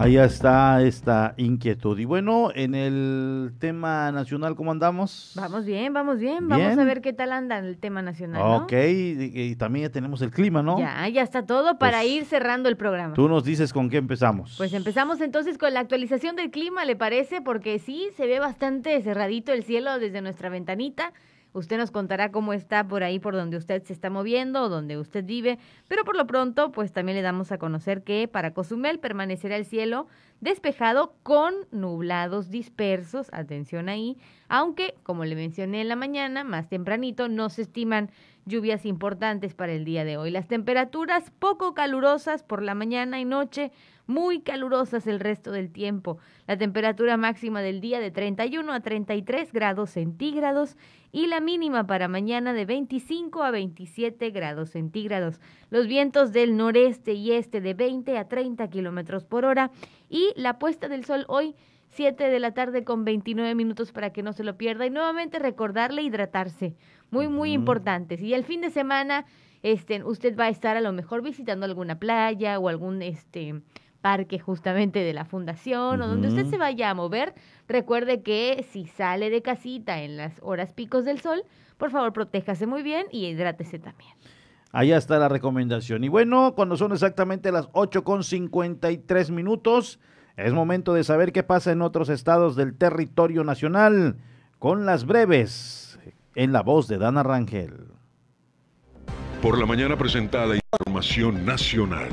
Ahí está esta inquietud. Y bueno, en el tema nacional, ¿cómo andamos? Vamos bien, vamos bien. Vamos Bien. a ver qué tal anda el tema nacional. ¿no? Ok, y, y también ya tenemos el clima, ¿no? Ya, ya está todo para Pues, ir cerrando el programa. Tú nos dices con qué empezamos. Pues empezamos entonces con la actualización del clima, ¿le parece? Porque sí, se ve bastante cerradito el cielo desde nuestra ventanita. Usted nos contará cómo está por ahí, por donde usted se está moviendo donde usted vive. Pero por lo pronto, pues también le damos a conocer que para Cozumel permanecerá el cielo despejado con nublados dispersos. Atención ahí. Aunque, como le mencioné en la mañana, más tempranito, no se estiman lluvias importantes para el día de hoy. Las temperaturas poco calurosas por la mañana y noche, muy calurosas el resto del tiempo. La temperatura máxima del día de 31 a 33 grados centígrados y la mínima para mañana de 25 a 27 grados centígrados. Los vientos del noreste y este de 20 a 30 kilómetros por hora y la puesta del sol hoy 7 de la tarde con 29 minutos para que no se lo pierda y nuevamente recordarle hidratarse. Muy, muy importantes. Y el fin de semana, este, usted va a estar a lo mejor visitando alguna playa o algún este parque justamente de la fundación o donde usted se vaya a mover. Recuerde que si sale de casita en las horas picos del sol, por favor protéjase muy bien y hidrátese también. Allá está la recomendación. Y bueno, cuando son exactamente las 8 con 53 minutos, es momento de saber qué pasa en otros estados del territorio nacional con las breves en la voz de Dana Rangel. Por la mañana presentada información nacional.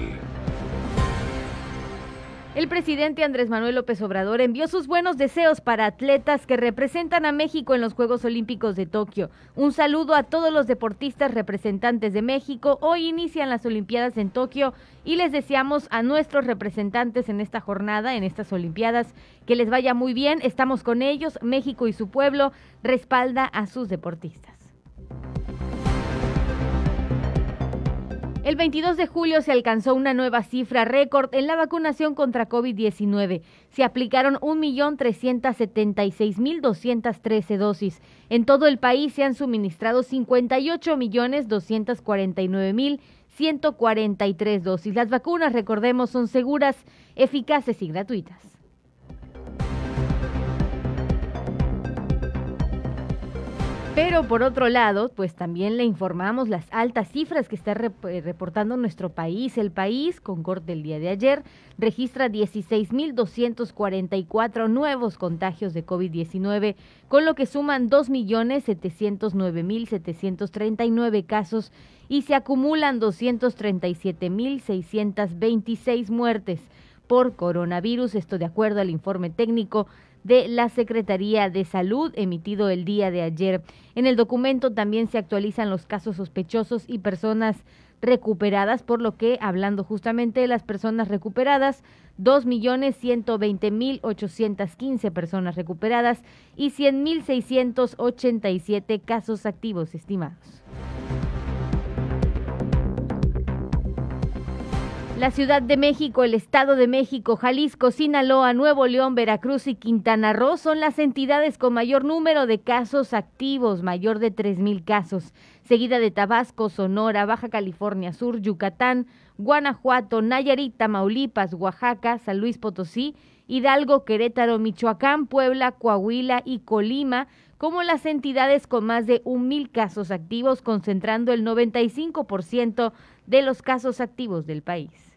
El presidente Andrés Manuel López Obrador envió sus buenos deseos para atletas que representan a México en los Juegos Olímpicos de Tokio. Un saludo a todos los deportistas representantes de México. Hoy inician las Olimpiadas en Tokio y les deseamos a nuestros representantes en esta jornada, en estas Olimpiadas, que les vaya muy bien. Estamos con ellos. México y su pueblo respalda a sus deportistas. El 22 de julio se alcanzó una nueva cifra récord en la vacunación contra COVID-19. Se aplicaron 1.376.213 dosis. En todo el país se han suministrado 58.249.143 dosis. Las vacunas, recordemos, son seguras, eficaces y gratuitas. Pero por otro lado, pues también le informamos las altas cifras que está eh, reportando nuestro país. El país, con corte el día de ayer, registra 16.244 nuevos contagios de COVID-19, con lo que suman 2.709.739 casos y se acumulan 237.626 muertes por coronavirus, esto de acuerdo al informe técnico de la Secretaría de Salud emitido el día de ayer. En el documento también se actualizan los casos sospechosos y personas recuperadas, por lo que, hablando justamente de las personas recuperadas, 2.120.815 personas recuperadas y 100.687 casos activos estimados. La Ciudad de México, el Estado de México, Jalisco, Sinaloa, Nuevo León, Veracruz y Quintana Roo son las entidades con mayor número de casos activos, mayor de 3.000 casos, seguida de Tabasco, Sonora, Baja California Sur, Yucatán, Guanajuato, Nayarit, Tamaulipas, Oaxaca, San Luis Potosí, Hidalgo, Querétaro, Michoacán, Puebla, Coahuila y Colima como las entidades con más de un mil casos activos, concentrando el 95% de los casos activos del país.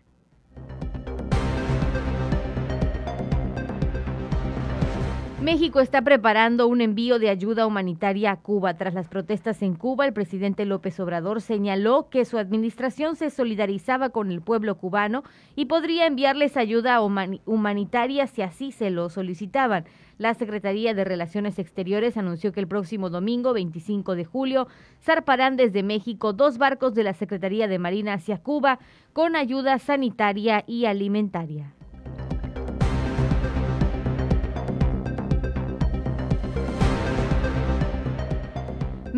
México está preparando un envío de ayuda humanitaria a Cuba. Tras las protestas en Cuba, el presidente López Obrador señaló que su administración se solidarizaba con el pueblo cubano y podría enviarles ayuda humanitaria si así se lo solicitaban. La Secretaría de Relaciones Exteriores anunció que el próximo domingo, 25 de julio, zarparán desde México dos barcos de la Secretaría de Marina hacia Cuba con ayuda sanitaria y alimentaria.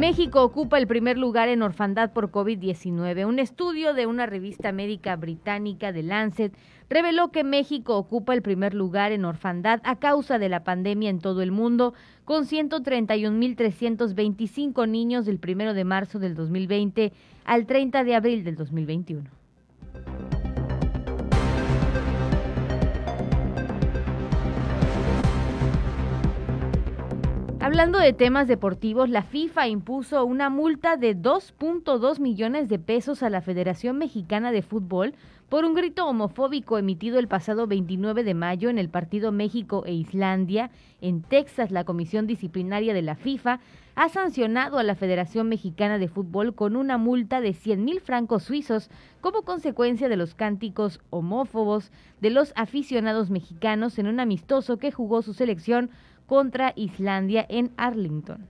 México ocupa el primer lugar en orfandad por COVID-19. Un estudio de una revista médica británica de Lancet reveló que México ocupa el primer lugar en orfandad a causa de la pandemia en todo el mundo, con 131.325 niños del 1 de marzo del 2020 al 30 de abril del 2021. Hablando de temas deportivos, la FIFA impuso una multa de 2.2 millones de pesos a la Federación Mexicana de Fútbol por un grito homofóbico emitido el pasado 29 de mayo en el partido México e Islandia. En Texas, la Comisión Disciplinaria de la FIFA ha sancionado a la Federación Mexicana de Fútbol con una multa de 100 mil francos suizos como consecuencia de los cánticos homófobos de los aficionados mexicanos en un amistoso que jugó su selección contra Islandia en Arlington.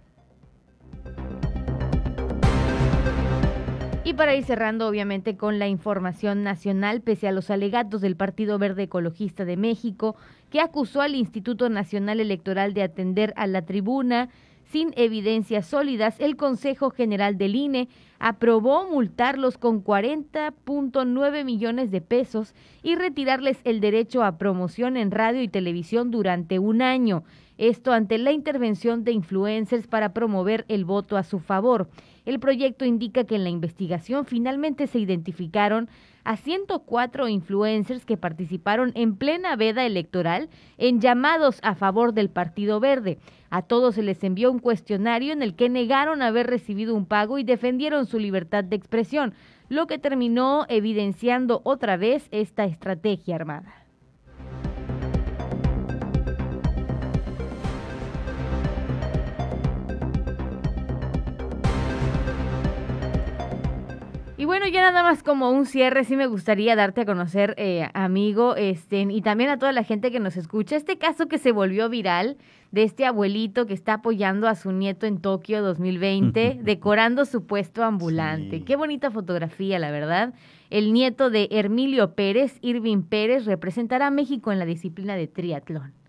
Y para ir cerrando, obviamente, con la información nacional, pese a los alegatos del Partido Verde Ecologista de México, que acusó al Instituto Nacional Electoral de atender a la tribuna sin evidencias sólidas, el Consejo General del INE aprobó multarlos con 40.9 millones de pesos y retirarles el derecho a promoción en radio y televisión durante un año. Esto ante la intervención de influencers para promover el voto a su favor. El proyecto indica que en la investigación finalmente se identificaron a 104 influencers que participaron en plena veda electoral en llamados a favor del Partido Verde. A todos se les envió un cuestionario en el que negaron haber recibido un pago y defendieron su libertad de expresión, lo que terminó evidenciando otra vez esta estrategia armada. Y bueno, ya nada más como un cierre, sí me gustaría darte a conocer, eh, amigo, este, y también a toda la gente que nos escucha, este caso que se volvió viral de este abuelito que está apoyando a su nieto en Tokio 2020, decorando su puesto ambulante. Qué bonita fotografía, la verdad. El nieto de Hermilio Pérez, Irving Pérez, representará a México en la disciplina de triatlón.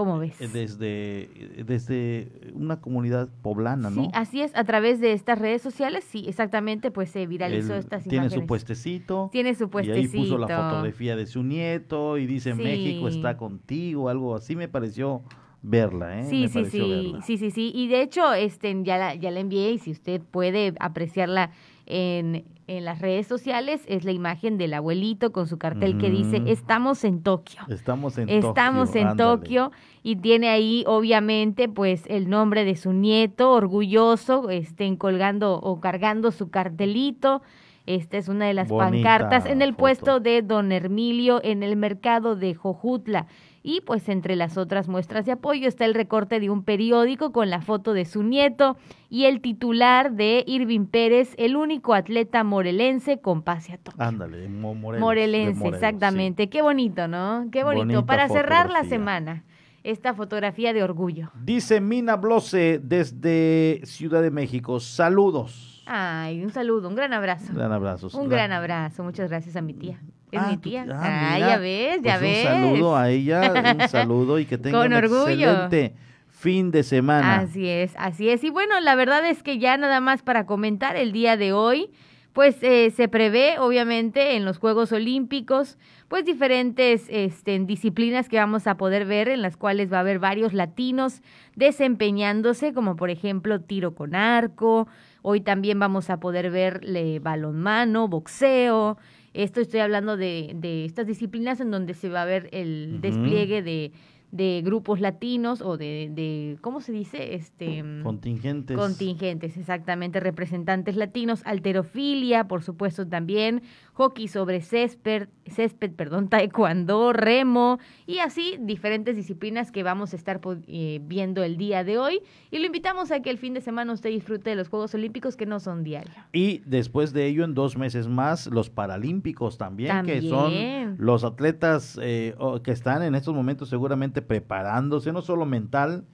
¿Cómo ves? eh, desde, desde una comunidad poblana, ¿no? Sí, así es, a través de estas redes sociales, sí, exactamente, pues se viralizó Él estas tiene imágenes. su puestecito. Tiene su Y puestecito. ahí puso la fotografía de su nieto y dice Sí. México está contigo, algo así me pareció verla, ¿eh? Sí, Me sí, sí, verla. sí, sí, sí. Y de hecho, este, ya la, ya la envié y si usted puede apreciarla en, en las redes sociales, es la imagen del abuelito con su cartel que dice, Ujú. estamos en Tokio. Estamos en Estamos Tokio, en ándale. Tokio y tiene ahí obviamente pues el nombre de su nieto, orgulloso, estén colgando o cargando su cartelito. Esta es una de las Bonita pancartas en el foto. puesto de Don Hermilio en el mercado de Jojutla. Y pues entre las otras muestras de apoyo está el recorte de un periódico con la foto de su nieto y el titular de Irving Pérez, el único atleta morelense con pase a Tokio. Ándale, Mo- Morelos, de Morelense, Morelos, exactamente. Qué bonito, ¿no? Qué bonito. Bonita Para cerrar la semana, esta fotografía de orgullo. Dice Mina Blose desde Ciudad de México, saludos. Ay, un saludo, un gran abrazo. Gran abrazos. Un La- gran abrazo. Muchas gracias a mi tía. Es Ah, mi tía. Ah, Ah, ya ves, ya Pues ves. Un saludo a ella, un *laughs* saludo y que tenga Con un orgullo. excelente fin de semana. Así es, así es. Y bueno, la verdad es que ya nada más para comentar el día de hoy, pues eh, se prevé obviamente en los Juegos Olímpicos, pues diferentes este, disciplinas que vamos a poder ver, en las cuales va a haber varios latinos desempeñándose, como por ejemplo tiro con arco. Hoy también vamos a poder ver eh, balonmano, boxeo. Esto estoy hablando de, de estas disciplinas en donde se va a ver el despliegue de, de grupos latinos o de, de ¿cómo se dice? Este mm, Contingentes. Contingentes, exactamente, representantes latinos, alterofilia, por supuesto también, hockey sobre césped, césped, perdón, *laughs* taekwondo, remo y así diferentes disciplinas que vamos a estar eh, viendo el día de hoy y lo invitamos a que el fin de semana usted disfrute de los Juegos Olímpicos que no son diarios. Y después de ello, en dos meses más, los Paralímpicos también, que son los atletas eh, que están en estos momentos seguramente preparándose, no solo mental,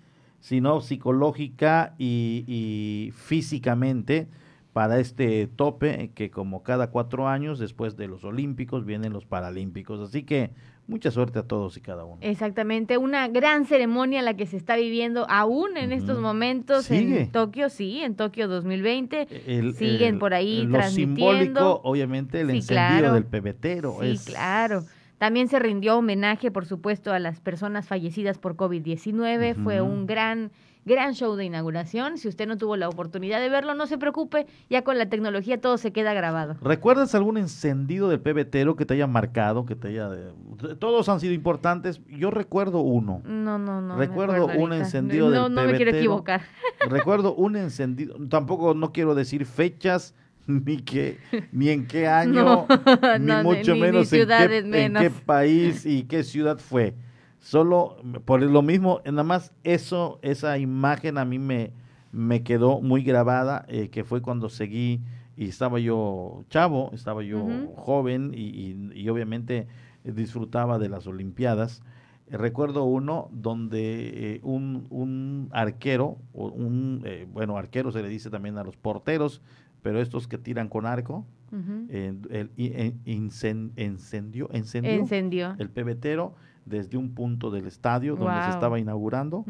sino psicológica y, y físicamente para este tope que como cada cuatro años después de los Olímpicos vienen los Paralímpicos. Así que mucha suerte a todos y cada uno. Exactamente, una gran ceremonia la que se está viviendo aún en estos momentos Sigue. en Tokio, sí, en Tokio 2020. El- Siguen el- por ahí lo transmitiendo. simbólico, obviamente, el Sí, encendido claro. del pebetero. Sí, es, claro. También se rindió homenaje, por supuesto, a las personas fallecidas por COVID-19. Fue un gran, gran show de inauguración. Si usted no tuvo la oportunidad de verlo, no se preocupe. Ya con la tecnología todo se queda grabado. ¿Recuerdas algún encendido del pebetero que te haya marcado, que te haya... Todos han sido importantes. Yo recuerdo uno. No, no, no. Recuerdo un ahorita. encendido No, del no me quiero equivocar. *laughs* Recuerdo un encendido. Tampoco no quiero decir fechas, *laughs* ni que, ni en qué *laughs* año, No, ni no, mucho ni- ni menos, en, qué, en menos. qué país y qué ciudad fue. Solo por lo mismo, nada más eso, esa imagen a mí me, me quedó muy grabada, eh, que fue cuando seguí y estaba yo chavo, estaba yo joven y, y- y obviamente disfrutaba de las Olimpiadas. Recuerdo uno donde eh, un, un arquero, o un, eh, bueno, arquero se le dice también a los porteros, pero estos que tiran con arco, eh, el, encendió, encendió, Encendió. el pebetero desde un punto del estadio donde se estaba inaugurando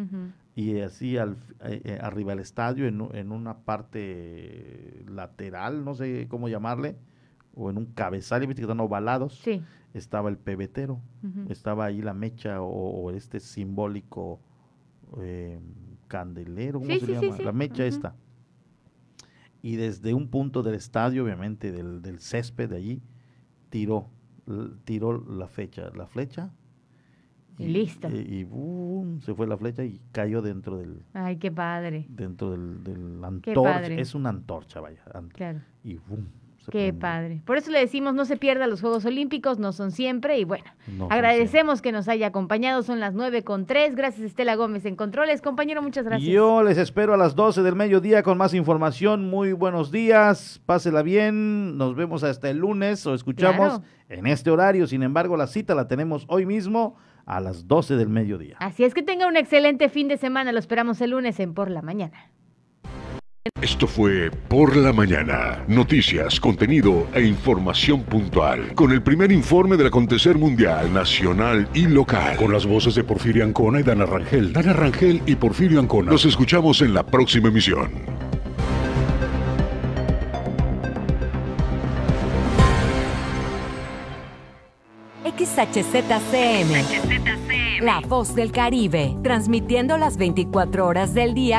y así al, eh, eh, arriba del estadio en, en una parte lateral, no sé cómo llamarle, o en un cabezal, viste que están ovalados, Sí. estaba el pebetero, estaba ahí la mecha o, o este simbólico eh, candelero, ¿cómo Sí, se sí, llama? La mecha esta. Y desde un punto del estadio, obviamente del, del césped de allí, tiró, tiró la fecha, la flecha. Y listo. eh, Y, boom, se fue la flecha y cayó dentro del, Ay, qué padre. dentro del, del antorcha. Es una antorcha, vaya. Claro. Y boom, Qué padre. Por eso le decimos, no se pierda los Juegos Olímpicos, no son siempre. Y bueno, No agradecemos que nos haya acompañado. Son las nueve con tres. Gracias, Estela Gómez en Controles. Compañero, muchas gracias. Yo les espero a las 12 del mediodía con más información. Muy buenos días, pásela bien. Nos vemos hasta el lunes o escuchamos Claro. en este horario. Sin embargo, la cita la tenemos hoy mismo a las 12 del mediodía. Así es que tenga un excelente fin de semana. Lo esperamos el lunes en Por la Mañana. Esto fue Por la Mañana. Noticias, contenido e información puntual. Con el primer informe del acontecer mundial, nacional y local. Con las voces de Porfirio Ancona y Dana Rangel. Dana Rangel y Porfirio Ancona. Nos escuchamos en la próxima emisión. XHZCM. La voz del Caribe. Transmitiendo las 24 horas del día